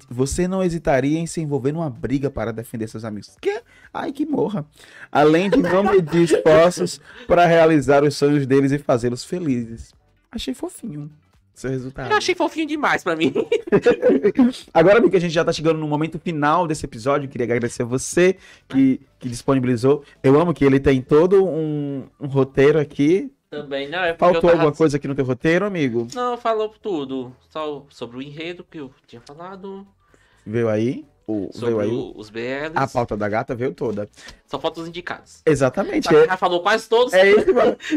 você não hesitaria em se envolver numa briga para defender seus amigos. Que? Ai, que morra. Além de não medir [laughs] esforços para realizar os sonhos deles e fazê-los felizes. Achei fofinho seu resultado. Eu achei fofinho demais pra mim. [laughs] Agora, amigo, que a gente já tá chegando no momento final desse episódio, queria agradecer a você que, que disponibilizou. Eu amo que ele tem todo um, um roteiro aqui. Também, não, é Faltou tava... alguma coisa aqui no teu roteiro, amigo? Não, falou tudo. Só sobre o enredo que eu tinha falado. Veio aí? O, Sobre veio aí? os BLs. A pauta da gata veio toda. Só falta os indicados. Exatamente. Tá, É, Já falou quase todos. é esse,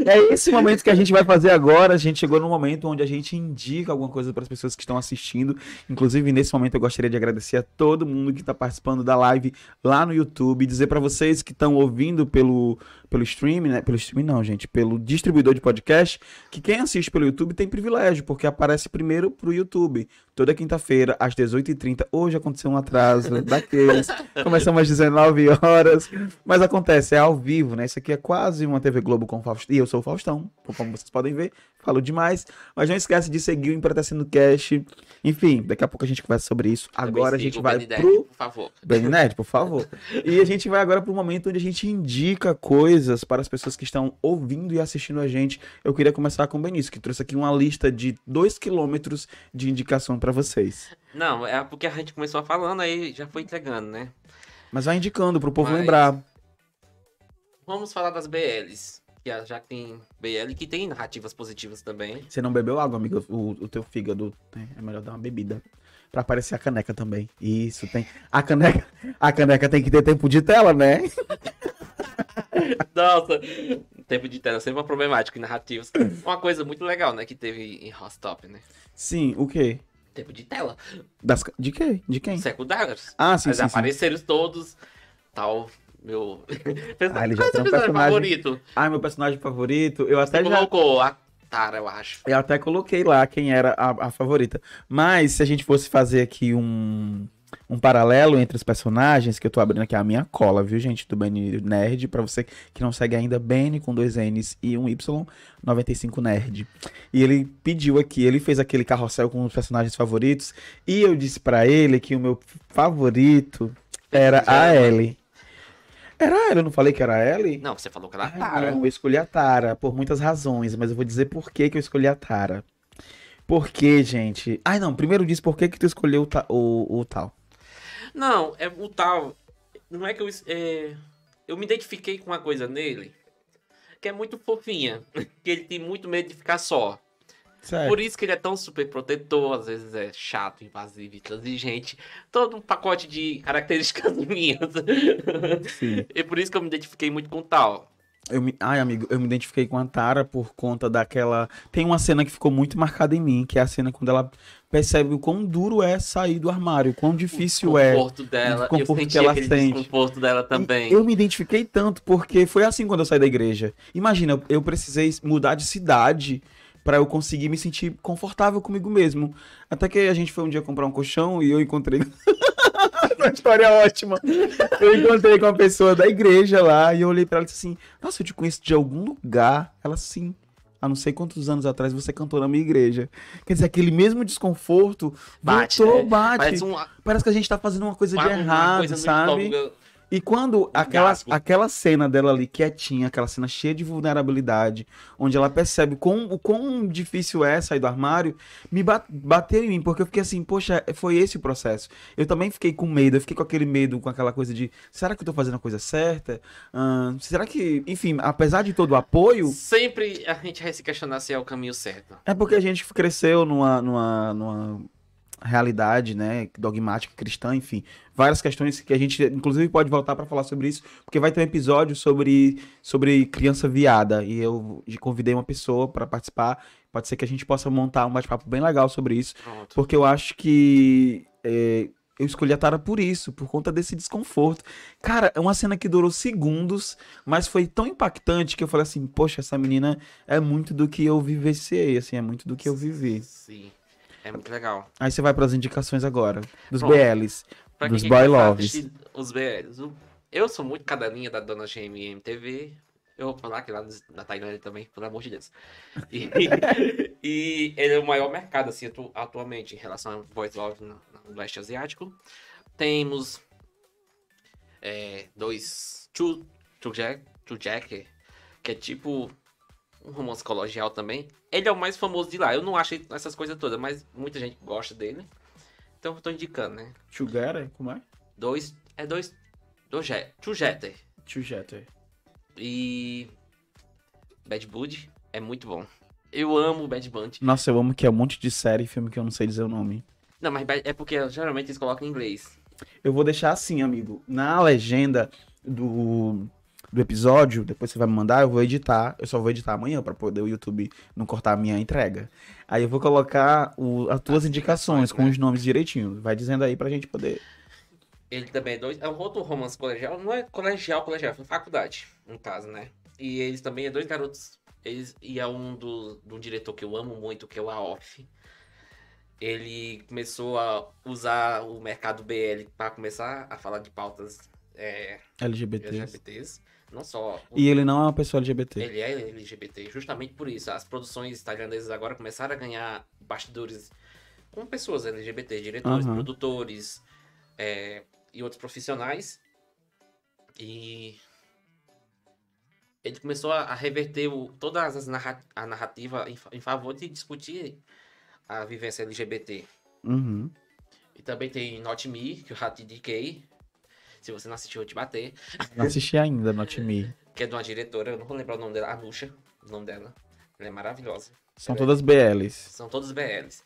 é esse momento que a gente vai fazer agora. A gente chegou no momento onde a gente indica alguma coisa para as pessoas que estão assistindo. Inclusive, nesse momento, eu gostaria de agradecer a todo mundo que está participando da live lá no YouTube. Dizer para vocês que estão ouvindo pelo, pelo stream, né? Pelo stream, não, gente. Pelo distribuidor de podcast. Que quem assiste pelo YouTube tem privilégio, porque aparece primeiro pro YouTube. Toda quinta-feira, às 18h30. Hoje aconteceu um atraso [laughs] daqueles. Começamos às 19 horas. Mas acontece, é ao vivo, né? Isso aqui é quase uma TV Globo com o Faustão. E eu sou o Faustão, como vocês podem ver. Falo demais. Mas não esquece de seguir o Empretecendo Cash. Enfim, daqui a pouco a gente conversa sobre isso. Agora a gente vai Dad, pro Por favor. Nerd, por favor. E a gente vai agora para o momento onde a gente indica coisas para as pessoas que estão ouvindo e assistindo a gente. Eu queria começar com o Benício, que trouxe aqui uma lista de 2 quilômetros de indicação para vocês. Não, é porque a gente começou falando, aí já foi entregando, né? Mas vai indicando para o povo Mas- lembrar. Vamos falar das BLs. Que já tem BL que tem narrativas positivas também. Você não bebeu água, amigo? O, o teu fígado né? é melhor dar uma bebida. Pra aparecer a caneca também. Isso, tem. A caneca, a caneca tem que ter tempo de tela, né? [laughs] Nossa, tempo de tela é sempre uma problemática em narrativas. Uma coisa muito legal, né, que teve em Rostop, né? Sim, o quê? Tempo de tela. Das, de quê? De quem? Secundários. Ah, sim, Mas sim, sim. apareceram todos. Tal. Meu. [laughs] Ah, ele já é tem um personagem favorito? Ah, meu personagem favorito. Eu até Você já. colocou a Tara, eu acho. Eu até coloquei lá quem era a, a favorita. Mas se a gente fosse fazer aqui um, um paralelo entre os personagens, que eu tô abrindo aqui a minha cola, viu, gente, do Benny Nerd, pra você que não segue ainda, Benny com dois N's e um Y, 95 Nerd. E ele pediu aqui, ele fez aquele carrossel com os personagens favoritos, e eu disse pra ele que o meu favorito era a Ellie. Era a Ellie, eu não falei que era a Ellie? Não, você falou que era a Tara. Não, eu escolhi a Tara por muitas razões, mas eu vou dizer por que, que eu escolhi a Tara. Por que, gente? Ai, não, primeiro diz por que, que tu escolheu o, ta- o, o tal. Não, é o tal. Não é que eu. é, eu me identifiquei com uma coisa nele que é muito fofinha. [laughs] Que ele tem muito medo de ficar só. Sério. Por isso que ele é tão super protetor, às vezes é chato, invasivo, intransigente. Todo um pacote de características [laughs] minhas. Sim. E por isso que eu me identifiquei muito com o tal. Eu me... Ai, amigo, eu me identifiquei com a Tara por conta daquela. Tem uma cena que ficou muito marcada em mim, que é a cena quando ela percebe o quão duro é sair do armário, o quão difícil o é. conforto dela. o eu conforto senti que ela sente. desconforto dela também. E Eu me identifiquei tanto porque foi assim quando eu saí da igreja. Imagina, eu precisei mudar de cidade pra eu conseguir me sentir confortável comigo mesmo. Até que a gente foi um dia comprar um colchão e eu encontrei. [laughs] Uma história ótima. Eu encontrei com uma pessoa da igreja lá e eu olhei pra ela e disse assim: Nossa, eu te conheço de algum lugar. Ela sim. Há não sei quantos anos atrás você cantou na minha igreja. Quer dizer, aquele mesmo desconforto Bate, voltou, né? bate. Parece um, Parece que a gente tá fazendo uma coisa de uma- uma errado, coisa sabe? E quando aquela, aquela cena dela ali quietinha, aquela cena cheia de vulnerabilidade, onde ela percebe o quão, o quão difícil é sair do armário, me ba- bateu em mim, porque eu fiquei assim, poxa, foi esse o processo. Eu também fiquei com medo, eu fiquei com aquele medo, com aquela coisa de, será que eu tô fazendo a coisa certa? Será que, enfim, apesar de todo o apoio, Sempre a gente vai se questionar se é o caminho certo. é porque a gente cresceu numa, numa, numa realidade, né, dogmática cristã, enfim, várias questões que a gente, inclusive, pode voltar para falar sobre isso, porque vai ter um episódio sobre, sobre criança viada, e eu convidei uma pessoa para participar, pode ser que a gente possa montar um bate-papo bem legal sobre isso, Pronto. porque eu acho que é, eu escolhi a Tara por isso, por conta desse desconforto. Cara, é uma cena que durou segundos, mas foi tão impactante que eu falei assim, poxa, essa menina é muito do que eu vivenciei, assim, é muito do que eu vivi. Sim. É muito legal. Aí você vai pras indicações agora, dos Pronto. BLs, dos boy loves. Os BLs. Eu sou muito cadelinha da dona GMM TV. Eu vou falar que lá na Tailândia também, pelo amor de Deus. E, [laughs] e ele é o maior mercado, assim, atu- atualmente, em relação a voice love no, no leste asiático. Temos é, dois Chu, Chu Jack, Chu Jack, que é tipo um romance colegial também. Ele é o mais famoso de lá. Eu não achei essas coisas todas, mas muita gente gosta dele. Então eu tô indicando, né? Sugar, como é? Dois. É dois. Dois Jeter. Chujeter. E. Bad Bud é muito bom. Eu amo Bad Bunny. Nossa, eu amo que é um monte de série e filme que eu não sei dizer o nome. Não, mas é porque geralmente eles colocam em inglês. Eu vou deixar assim, amigo. Na legenda do, do episódio, depois você vai me mandar, eu vou editar. Eu só vou editar amanhã pra poder o YouTube não cortar a minha entrega. Aí eu vou colocar o- as tuas As indicações com né? os nomes direitinho. Vai dizendo aí pra gente poder. Ele também é dois. É um outro romance colegial. Não é colegial, colegial, é faculdade, no caso, né? E eles também é dois garotos. Eles, e é um do, do diretor que eu amo muito, que é o Aof. Ele começou a usar o mercado BL para começar a falar de pautas é, LGBT. LGBTs. Não só E ele não é uma pessoa LGBT. Ele é LGBT, justamente por isso. As produções tailandesas agora começaram a ganhar bastidores com pessoas LGBT, diretores, Aham. produtores é, e outros profissionais. E ele começou a, reverter o, todas as narra a narrativa em, em favor de discutir a vivência LGBT. Uhum. E também tem Not Me, que eu já te indiquei. Se você não assistiu, eu vou te bater. Não assisti ainda, Not Me. Que é de uma diretora, eu não vou lembrar o nome dela, a Nusha, o nome dela. Ela é maravilhosa. São todas BLs. São todos BLs.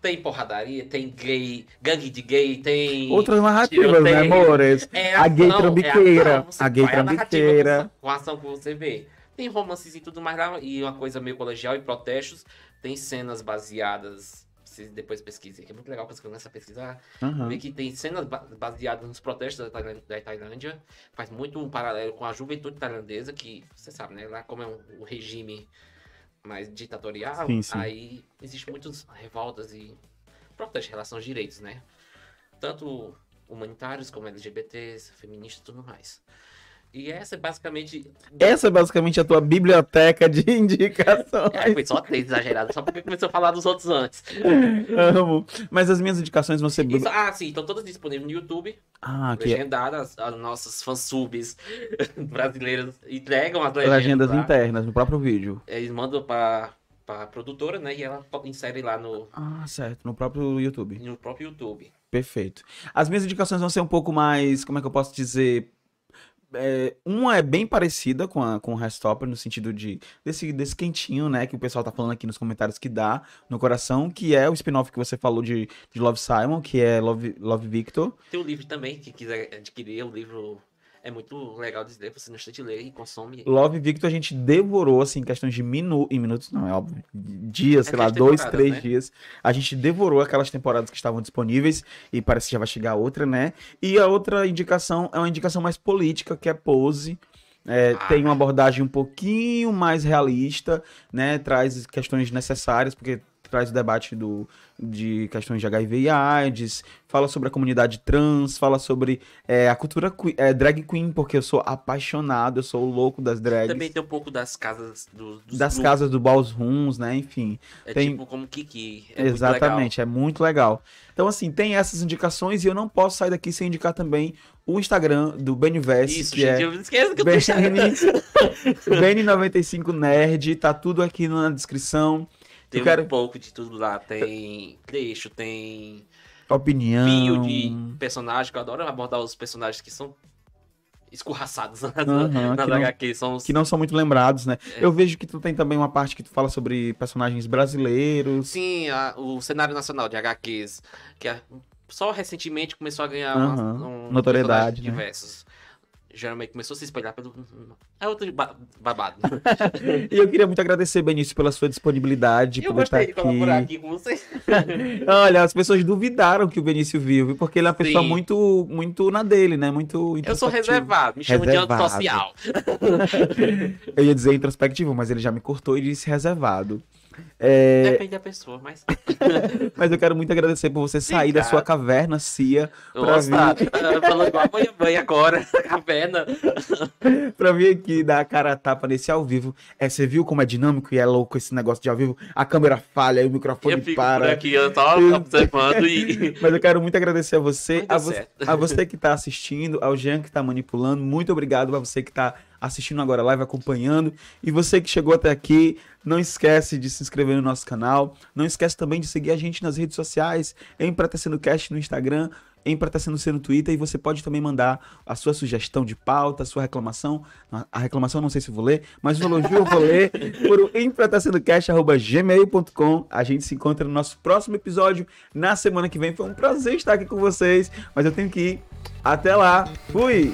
Tem porradaria, tem gay, gangue de gay, tem. Outras narrativas, né, amores? É A gay ação, trambiqueira, é você a gay trambiqueira. Com a ação que você vê. Tem romances e tudo mais lá, e uma coisa meio colegial e protestos. Tem cenas baseadas. Vocês depois pesquisem, que é muito legal quando você começa a pesquisar. Aham. Vê que tem cenas ba- baseadas nos protestos da Tailândia. Faz muito um paralelo com a juventude tailandesa, que você sabe, né? Lá como é um, um regime mais ditatorial, Sim, sim. aí existe muitas revoltas e protestos em relação aos direitos, né? Tanto humanitários como LGBTs, feministas e tudo mais. E essa é basicamente. Essa é basicamente a tua biblioteca de [laughs] indicações. É, foi só três exageradas, só porque começou a falar dos outros antes. Amo. Mas as minhas indicações vão ser. Isso- ah, sim, estão todas disponíveis no YouTube. Ah, que legendadas, as nossas fansubs [laughs] brasileiras entregam as legendas. legendas lá. internas no próprio vídeo. Eles mandam pra, pra produtora, né? E ela insere lá no, Ah, certo. No próprio YouTube. no próprio YouTube. Perfeito. As minhas indicações vão ser um pouco mais, como é que eu posso dizer? É, uma é bem parecida com, a, com o Restopper, no sentido de desse, desse quentinho, né? Que o pessoal tá falando aqui nos comentários que dá no coração, que é o spin-off que você falou de, de Love Simon, que é Love, Love Victor. Tem o livro também, quem quiser adquirir, o livro é muito legal de ler, você não instante lê e consome. Love Victor a gente devorou, assim, em questões de minu em minutos, não, é óbvio, dias, É sei lá, dois, três né? dias. A gente devorou aquelas temporadas que estavam disponíveis e parece que já vai chegar outra, né? E a outra indicação é uma indicação mais política, que é Pose. É, Ah. Tem uma abordagem um pouquinho mais realista, né? Traz questões necessárias, porque traz o debate do, de questões de HIV e AIDS, fala sobre a comunidade trans, fala sobre é, a cultura que- é, drag queen, porque eu sou apaixonado, eu sou o louco das drags Também tem um pouco das casas do, dos das grupos. casas do Ballrooms, né? Enfim. É tem- tipo como Kiki. É muito Exatamente, é muito legal. Então, assim, tem essas indicações e eu não posso sair daqui sem indicar também o Instagram do. Benivest, Isso, que gente, é eu esqueço que eu tô BN95Nerd, [laughs] tá tudo aqui na descrição. Tem eu quero um pouco de tudo lá. Tem trecho, tem opinião. bio de personagem, que eu adoro abordar os personagens que são escorraçados [laughs] nas, Aham, nas que não- HQ. São os... Que não são muito lembrados, né? É. Eu vejo que tu tem também uma parte que tu fala sobre personagens brasileiros. Sim, a- o cenário nacional de HQs, que é- só recentemente começou a ganhar uma- Aham, um- notoriedade, né? diversos. Geralmente começou a se espalhar pelo. É outro ba- babado. [laughs] E eu queria muito agradecer, Benício, pela sua disponibilidade. eu por estar gostei de colaborar aqui com vocês. [laughs] Olha, as pessoas duvidaram que o Benício viu? Porque ele é uma pessoa Sim. muito, muito na dele, né? Muito Eu sou reservado, me chamam de Reservado. antissocial. [laughs] Eu ia dizer introspectivo, mas ele já me cortou e disse reservado. É, Depende da pessoa, mas. [laughs] mas eu quero muito agradecer por você sair da Obrigado. sua caverna cia pra Nossa, vir, tá falando igual a mãe agora, [laughs] caverna. [laughs] pra vir aqui dar a cara a tapa nesse ao vivo. É, você viu como é dinâmico e é louco esse negócio de ao vivo? A câmera falha, o microfone Eu fico para. por aqui, eu observando e. Mas eu quero muito agradecer a você, a, vo- a você que está assistindo, ao Jean que está manipulando. Muito obrigado a você que está assistindo agora a live, acompanhando. E você que chegou até aqui, não esquece de se inscrever no nosso canal. Não esquece também de seguir a gente nas redes sociais, em Pretecendo Cast no Instagram, em Pretecendo C no Twitter. E você pode também mandar a sua sugestão de pauta, a sua reclamação. A reclamação não sei se vou ler, mas o elogio eu vou ler [laughs] por o empretecendocast.gmail.com. A gente se encontra no nosso próximo episódio na semana que vem. Foi um prazer estar aqui com vocês, mas eu tenho que ir. Até lá. Fui!